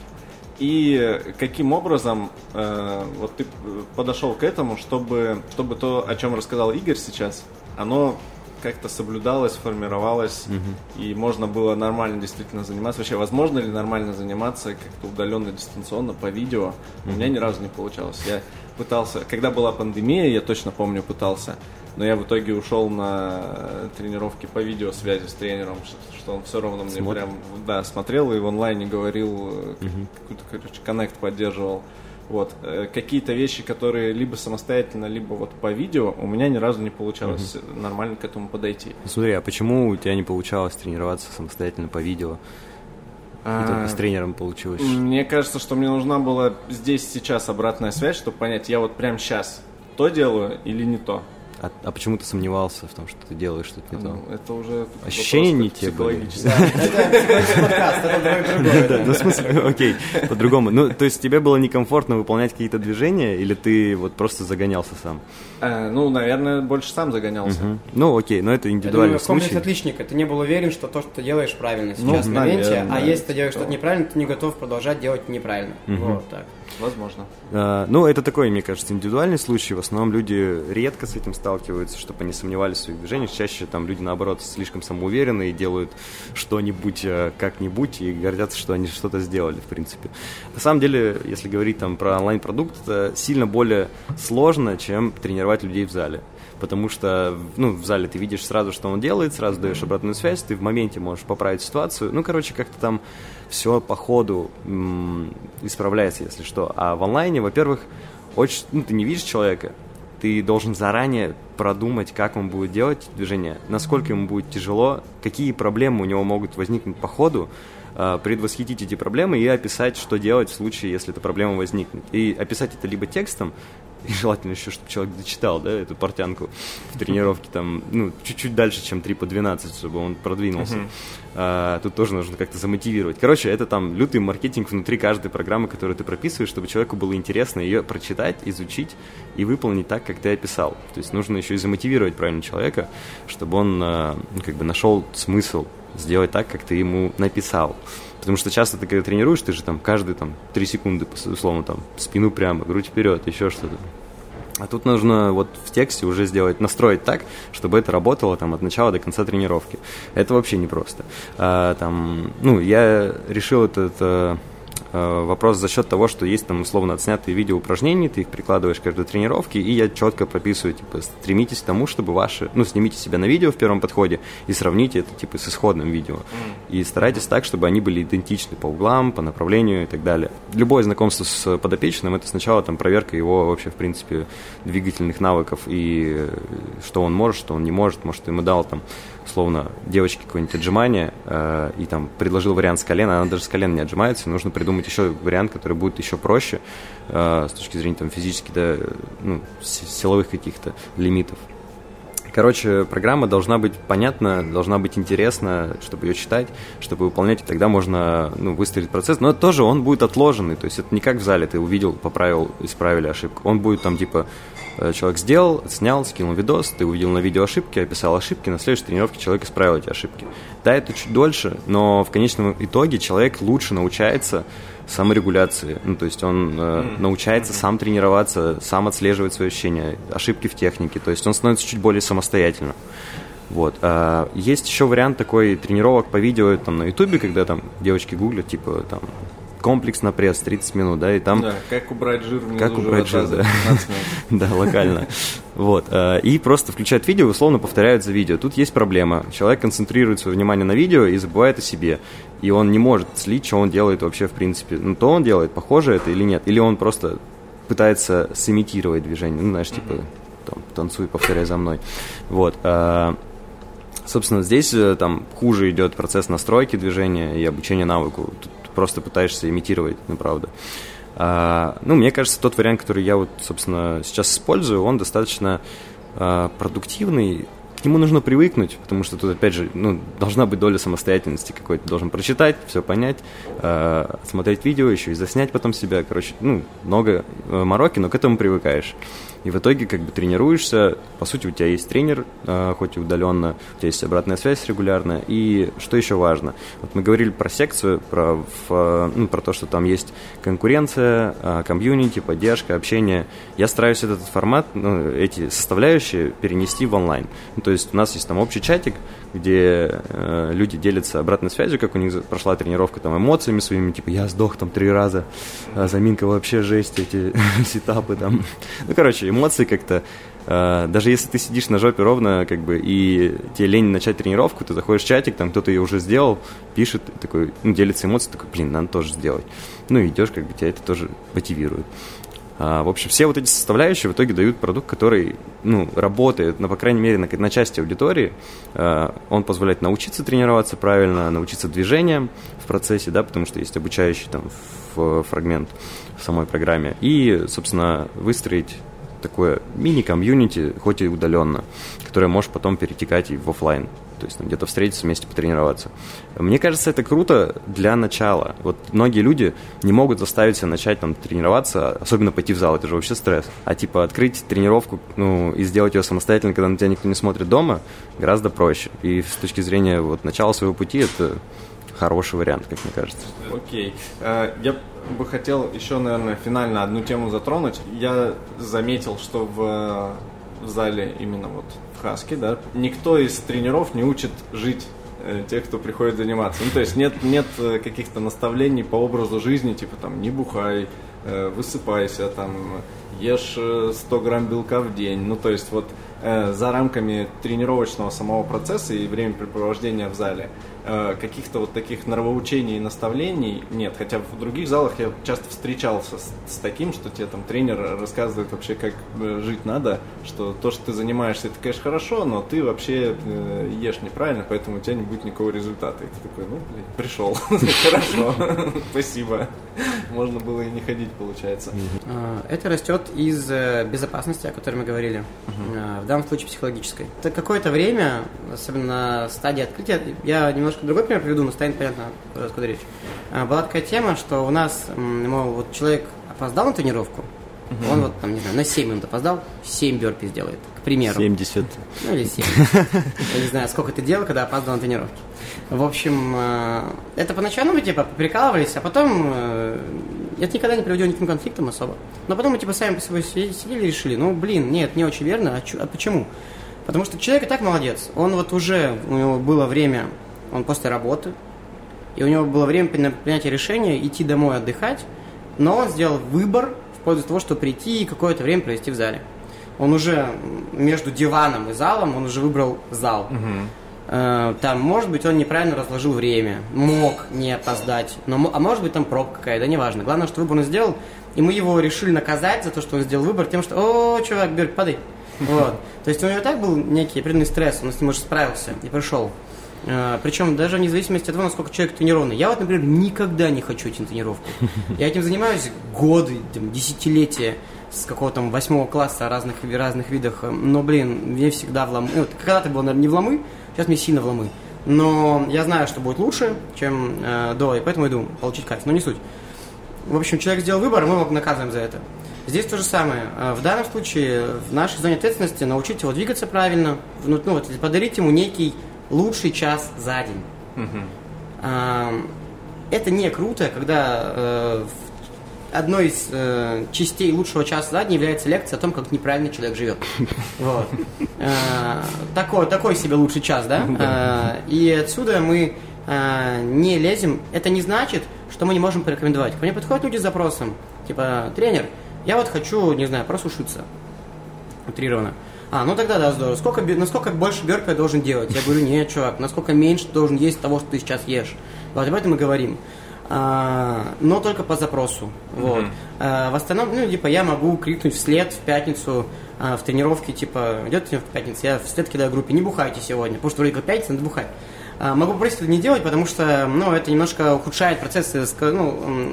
И каким образом э, вот ты подошел к этому, чтобы, чтобы то, о чем рассказал Игорь сейчас, оно как-то соблюдалось, формировалось, угу. и можно было нормально действительно заниматься. Вообще, возможно ли нормально заниматься как-то удаленно, дистанционно, по видео? Угу. У меня ни разу не получалось. Я пытался, когда была пандемия, я точно помню, пытался, но я в итоге ушел на тренировки по видеосвязи с тренером, что, он все равно мне Смотрит. прям, да, смотрел и в онлайне говорил, угу. какой-то, короче, коннект поддерживал. Вот. Э, какие-то вещи, которые либо самостоятельно, либо вот по видео, у меня ни разу не получалось угу. нормально к этому подойти. Смотри, а почему у тебя не получалось тренироваться самостоятельно по видео? И только с а, тренером получилось. Мне кажется, что мне нужна была здесь сейчас обратная связь, чтобы понять, я вот прям сейчас то делаю или не то. А, а почему ты сомневался в том, что ты делаешь что-то не то? Ну, это уже ощущения не те были. Это Ну, в смысле, окей, по-другому. Ну, то есть тебе было некомфортно выполнять какие-то движения, или ты вот просто загонялся сам? Э, ну, наверное, больше сам загонялся. Ну, окей, но это индивидуальный случай. Комплекс отличника. Ты не был уверен, что то, что ты делаешь правильно сейчас в моменте, а если ты делаешь что-то неправильно, ты не готов продолжать делать неправильно. Вот так. Возможно. А, ну, это такой, мне кажется, индивидуальный случай. В основном люди редко с этим сталкиваются, чтобы они сомневались в своих движениях. Чаще там люди, наоборот, слишком самоуверены и делают что-нибудь э, как-нибудь и гордятся, что они что-то сделали, в принципе. На самом деле, если говорить там про онлайн-продукт, это сильно более сложно, чем тренировать людей в зале потому что ну, в зале ты видишь сразу, что он делает, сразу даешь обратную связь, ты в моменте можешь поправить ситуацию. Ну, короче, как-то там все по ходу м- исправляется, если что. А в онлайне, во-первых, очень, ну, ты не видишь человека, ты должен заранее продумать, как он будет делать движение, насколько ему будет тяжело, какие проблемы у него могут возникнуть по ходу, а, предвосхитить эти проблемы и описать, что делать в случае, если эта проблема возникнет. И описать это либо текстом, и желательно еще, чтобы человек дочитал, да, эту портянку в тренировке там, ну, чуть-чуть дальше, чем 3 по 12, чтобы он продвинулся. Uh-huh. А, тут тоже нужно как-то замотивировать. Короче, это там лютый маркетинг внутри каждой программы, которую ты прописываешь, чтобы человеку было интересно ее прочитать, изучить и выполнить так, как ты описал. То есть нужно еще и замотивировать правильно человека, чтобы он а, ну, как бы нашел смысл сделать так, как ты ему написал. Потому что часто ты когда тренируешь, ты же там каждые там 3 секунды, условно, там, спину прямо, грудь вперед, еще что-то. А тут нужно вот в тексте уже сделать, настроить так, чтобы это работало там от начала до конца тренировки. Это вообще непросто. А, там, ну, я решил это, это вопрос за счет того, что есть там условно отснятые видео упражнений, ты их прикладываешь к каждой тренировке, и я четко прописываю, типа, стремитесь к тому, чтобы ваши, ну, снимите себя на видео в первом подходе и сравните это, типа, с исходным видео. И старайтесь так, чтобы они были идентичны по углам, по направлению и так далее. Любое знакомство с подопечным, это сначала там проверка его вообще, в принципе, двигательных навыков и э, что он может, что он не может, может, ему дал там условно, девочке какое-нибудь отжимание э, и там предложил вариант с колена, она даже с колена не отжимается, нужно придумать еще вариант, который будет еще проще э, с точки зрения там физически, да, ну, силовых каких-то лимитов. Короче, программа должна быть понятна, должна быть интересна, чтобы ее читать, чтобы выполнять, и тогда можно ну, выстроить процесс. Но тоже он будет отложенный, то есть это не как в зале, ты увидел, поправил, исправили ошибку. Он будет там типа человек сделал, снял, скинул видос, ты увидел на видео ошибки, описал ошибки, на следующей тренировке человек исправил эти ошибки. Да, это чуть дольше, но в конечном итоге человек лучше научается саморегуляции. Ну, то есть он э, научается сам тренироваться, сам отслеживать свои ощущения, ошибки в технике. То есть он становится чуть более самостоятельным. Вот. А, есть еще вариант такой тренировок по видео там на ютубе, когда там девочки гуглят, типа там комплекс на пресс 30 минут, да, и там... Да, как убрать жир внизу Как убрать жир, да. да, локально. Вот. Э, и просто включают видео, условно повторяют за видео. Тут есть проблема. Человек концентрирует свое внимание на видео и забывает о себе. И он не может слить, что он делает вообще в принципе. Ну, то он делает, похоже это или нет. Или он просто пытается сымитировать движение. Ну, знаешь, типа, там, танцуй, повторяй за мной. Вот. Э, собственно, здесь э, там хуже идет процесс настройки движения и обучения навыку. Тут просто пытаешься имитировать, ну, правда. А, ну, мне кажется, тот вариант, который я вот, собственно, сейчас использую, он достаточно а, продуктивный, к нему нужно привыкнуть, потому что тут, опять же, ну, должна быть доля самостоятельности какой-то. Должен прочитать, все понять, э, смотреть видео, еще и заснять потом себя. Короче, ну, много э, мороки, но к этому привыкаешь. И в итоге как бы тренируешься, по сути, у тебя есть тренер, э, хоть и удаленно, у тебя есть обратная связь регулярная. И что еще важно? Вот мы говорили про секцию, про, в, ну, про то, что там есть конкуренция, э, комьюнити, поддержка, общение. Я стараюсь этот формат, ну, эти составляющие перенести в онлайн. Ну, то есть у нас есть там общий чатик, где э, люди делятся обратной связью, как у них прошла тренировка, там, эмоциями своими, типа, я сдох там три раза, а заминка вообще жесть, эти сетапы там. Ну, короче, эмоции как-то э, даже если ты сидишь на жопе ровно, как бы, и тебе лень начать тренировку, ты заходишь в чатик, там кто-то ее уже сделал, пишет, такой, ну, делится эмоциями, такой, блин, надо тоже сделать. Ну, идешь, как бы, тебя это тоже мотивирует. А, в общем, все вот эти составляющие в итоге дают продукт, который ну, работает, ну, по крайней мере, на, на части аудитории. А, он позволяет научиться тренироваться правильно, научиться движениям в процессе, да, потому что есть обучающий там фрагмент в самой программе. И, собственно, выстроить такое мини-комьюнити, хоть и удаленно, которое может потом перетекать и в офлайн то есть где-то встретиться вместе потренироваться. Мне кажется, это круто для начала. Вот многие люди не могут заставить себя начать там тренироваться, особенно пойти в зал, это же вообще стресс. А типа открыть тренировку, ну, и сделать ее самостоятельно, когда на тебя никто не смотрит дома, гораздо проще. И с точки зрения вот начала своего пути это хороший вариант, как мне кажется. Окей. Okay. Э, я бы хотел еще, наверное, финально одну тему затронуть. Я заметил, что в, в зале именно вот Хаски, да, никто из тренеров не учит жить э, тех, кто приходит заниматься. Ну, то есть нет, нет э, каких-то наставлений по образу жизни, типа там не бухай, э, высыпайся, там ешь 100 грамм белка в день. Ну, то есть вот за рамками тренировочного самого процесса и времяпрепровождения в зале Э, каких-то вот таких нравоучений и наставлений нет. Хотя в других залах я часто встречался с, с таким, что тебе там тренер рассказывает вообще, как э, жить надо, что то, что ты занимаешься, это, конечно, хорошо, но ты вообще э, ешь неправильно, поэтому у тебя не будет никакого результата. И ты такой, ну, блин, пришел, хорошо, спасибо. Можно было и не ходить, получается. А, это растет из безопасности, о которой мы говорили, в данном случае психологической. Это какое-то время, особенно на стадии открытия, я немножко немножко другой пример приведу, но станет понятно, откуда речь. А, была такая тема, что у нас, мол, вот человек опоздал на тренировку, Угу. Он вот, там, не знаю, на 7 минут опоздал, 7 бёрпи сделает, к примеру. 70. Ну, или 7. Я не знаю, сколько ты делал, когда опаздывал на тренировке. В общем, э, это поначалу мы, типа, прикалывались, а потом э, это никогда не приводило никаким конфликтам особо. Но потом мы, типа, сами по собой сидели и решили, ну, блин, нет, не очень верно, а, чё, а почему? Потому что человек и так молодец. Он вот уже, у него было время он после работы, и у него было время на принятие решения идти домой отдыхать, но он сделал выбор в пользу того, чтобы прийти и какое-то время провести в зале. Он уже между диваном и залом, он уже выбрал зал. Угу. Там, может быть, он неправильно разложил время, мог не опоздать, но, а может быть, там пробка какая-то, неважно. Главное, что выбор он сделал, и мы его решили наказать за то, что он сделал выбор тем, что «О, чувак, Берг, падай!» Вот. То есть у него и так был некий определенный стресс, он с ним уже справился и пришел. А, Причем даже вне зависимости от того, насколько человек тренированный. Я вот, например, никогда не хочу на тренировку. Я этим занимаюсь годы, там, десятилетия с какого-то там восьмого класса разных, разных видах. Но, блин, мне всегда в ломы. Ну, когда-то было, наверное, не в ломы, сейчас мне сильно в ломы. Но я знаю, что будет лучше, чем э, до, и поэтому иду получить кайф. Но не суть. В общем, человек сделал выбор, мы его наказываем за это. Здесь то же самое. А, в данном случае в нашей зоне ответственности научить его двигаться правильно, ну, ну, вот, подарить ему некий лучший час за день. Угу. Это не круто, когда э, одной из э, частей лучшего часа за день является лекция о том, как неправильно человек живет. Вот. Э, такой, такой себе лучший час, да? И отсюда мы не лезем. Это не значит, что мы не можем порекомендовать. Ко мне подходят люди с запросом, типа, тренер, я вот хочу, не знаю, просушиться. Утрированно. А, ну тогда да, здорово. Сколько, насколько больше бёрпи я должен делать? Я говорю, нет, чувак, насколько меньше ты должен есть того, что ты сейчас ешь. Вот об этом мы говорим. А, но только по запросу. Вот. Mm-hmm. А, в остальном, ну, типа, я могу крикнуть вслед в пятницу а, в тренировке, типа, идет в пятницу, я вслед кидаю группе, не бухайте сегодня, потому что вроде как пятница, надо бухать. А, могу попросить это не делать, потому что ну, это немножко ухудшает процесс, ну,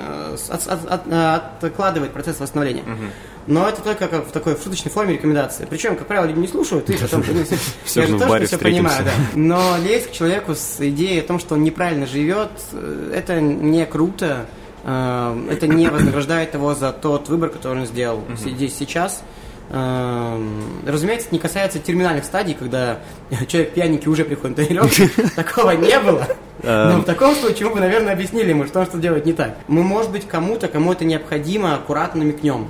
от, от, от, откладывает процесс восстановления. Uh-huh. Но это только как в такой шуточной форме рекомендации. Причем, как правило, люди не слушают, и потом... Все же тоже все понимаю, да. Но лезть к человеку с идеей о том, что он неправильно живет, э, это не круто, э, это не вознаграждает его за тот выбор, который он сделал здесь сейчас. Эм, разумеется, это не касается терминальных стадий, когда человек пьяненький уже приходит на тренировку. Такого не было. Но в таком случае мы бы, наверное, объяснили ему, что он что делать не так. Мы, может быть, кому-то, кому это необходимо, аккуратно намекнем.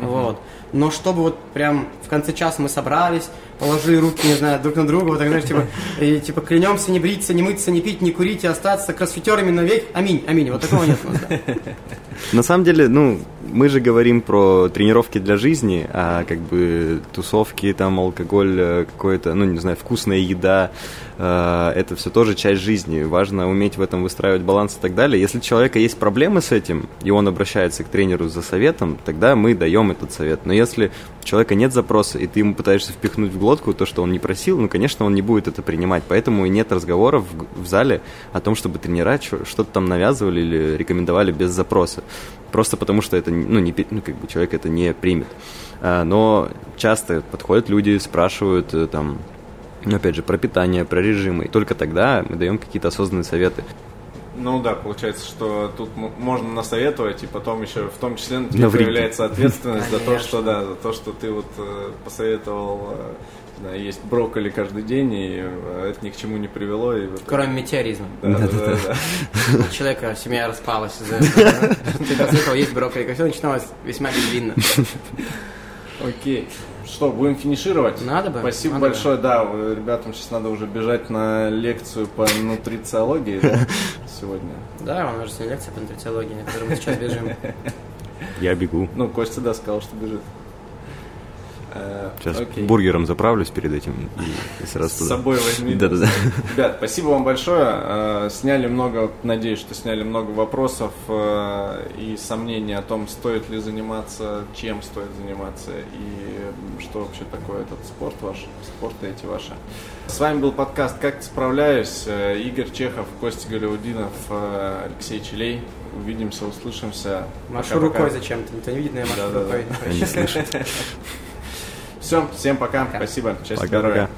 Вот. Но чтобы вот прям в конце часа мы собрались, положили руки, не знаю, друг на друга, вот так, знаешь, типа, и, типа, клянемся не бриться, не мыться, не пить, не курить и остаться кроссфитерами навек. Аминь, аминь. Вот такого нет у нас, да. На самом деле, ну, мы же говорим про тренировки для жизни, а как бы тусовки, там, алкоголь, э, какое-то, ну, не знаю, вкусная еда, э, это все тоже часть жизни. Важно уметь в этом выстраивать баланс и так далее. Если у человека есть проблемы с этим, и он обращается к тренеру за советом, тогда мы даем этот совет. Но если у человека нет запроса, и ты ему пытаешься впихнуть в глотку то, что он не просил, ну, конечно, он не будет это принимать. Поэтому и нет разговоров в, в зале о том, чтобы тренера что-то там навязывали или рекомендовали без запроса. Просто потому, что это, ну, не, ну, как бы человек это не примет. А, но часто подходят люди, спрашивают э, там, ну, опять же, про питание, про режимы. И только тогда мы даем какие-то осознанные советы. Ну да, получается, что тут можно насоветовать, и потом еще в том числе на тебе появляется ответственность за то, что да, за то, что ты вот э, посоветовал э, да, есть брокколи каждый день, и э, это ни к чему не привело. И вот Кроме метеоризма. Да, да, да, да. У человека семья распалась из-за этого. Ты посоветовал есть брокколи, все начиналось весьма безвинно. Окей. Что, будем финишировать? Надо бы. Спасибо надо большое. Бы. Да, ребятам сейчас надо уже бежать на лекцию по нутрициологии сегодня. Да, у нас же лекция по нутрициологии, на которой мы сейчас бежим. Я бегу. Ну, Костя, да, сказал, что бежит. Сейчас Окей. бургером заправлюсь перед этим и, сразу С туда. собой возьми. Да-да-да. Ребят, спасибо вам большое. Э, сняли много, надеюсь, что сняли много вопросов э, и сомнений о том, стоит ли заниматься, чем стоит заниматься и что вообще такое этот спорт ваш, спорты эти ваши. С вами был подкаст «Как справляюсь». Э, Игорь Чехов, Костя Галяудинов, Алексей Челей. Увидимся, услышимся. Машу рукой зачем-то, никто не видит, но я машу рукой. Они слышат. Все, всем пока. пока. Спасибо. Счастья, здоровья.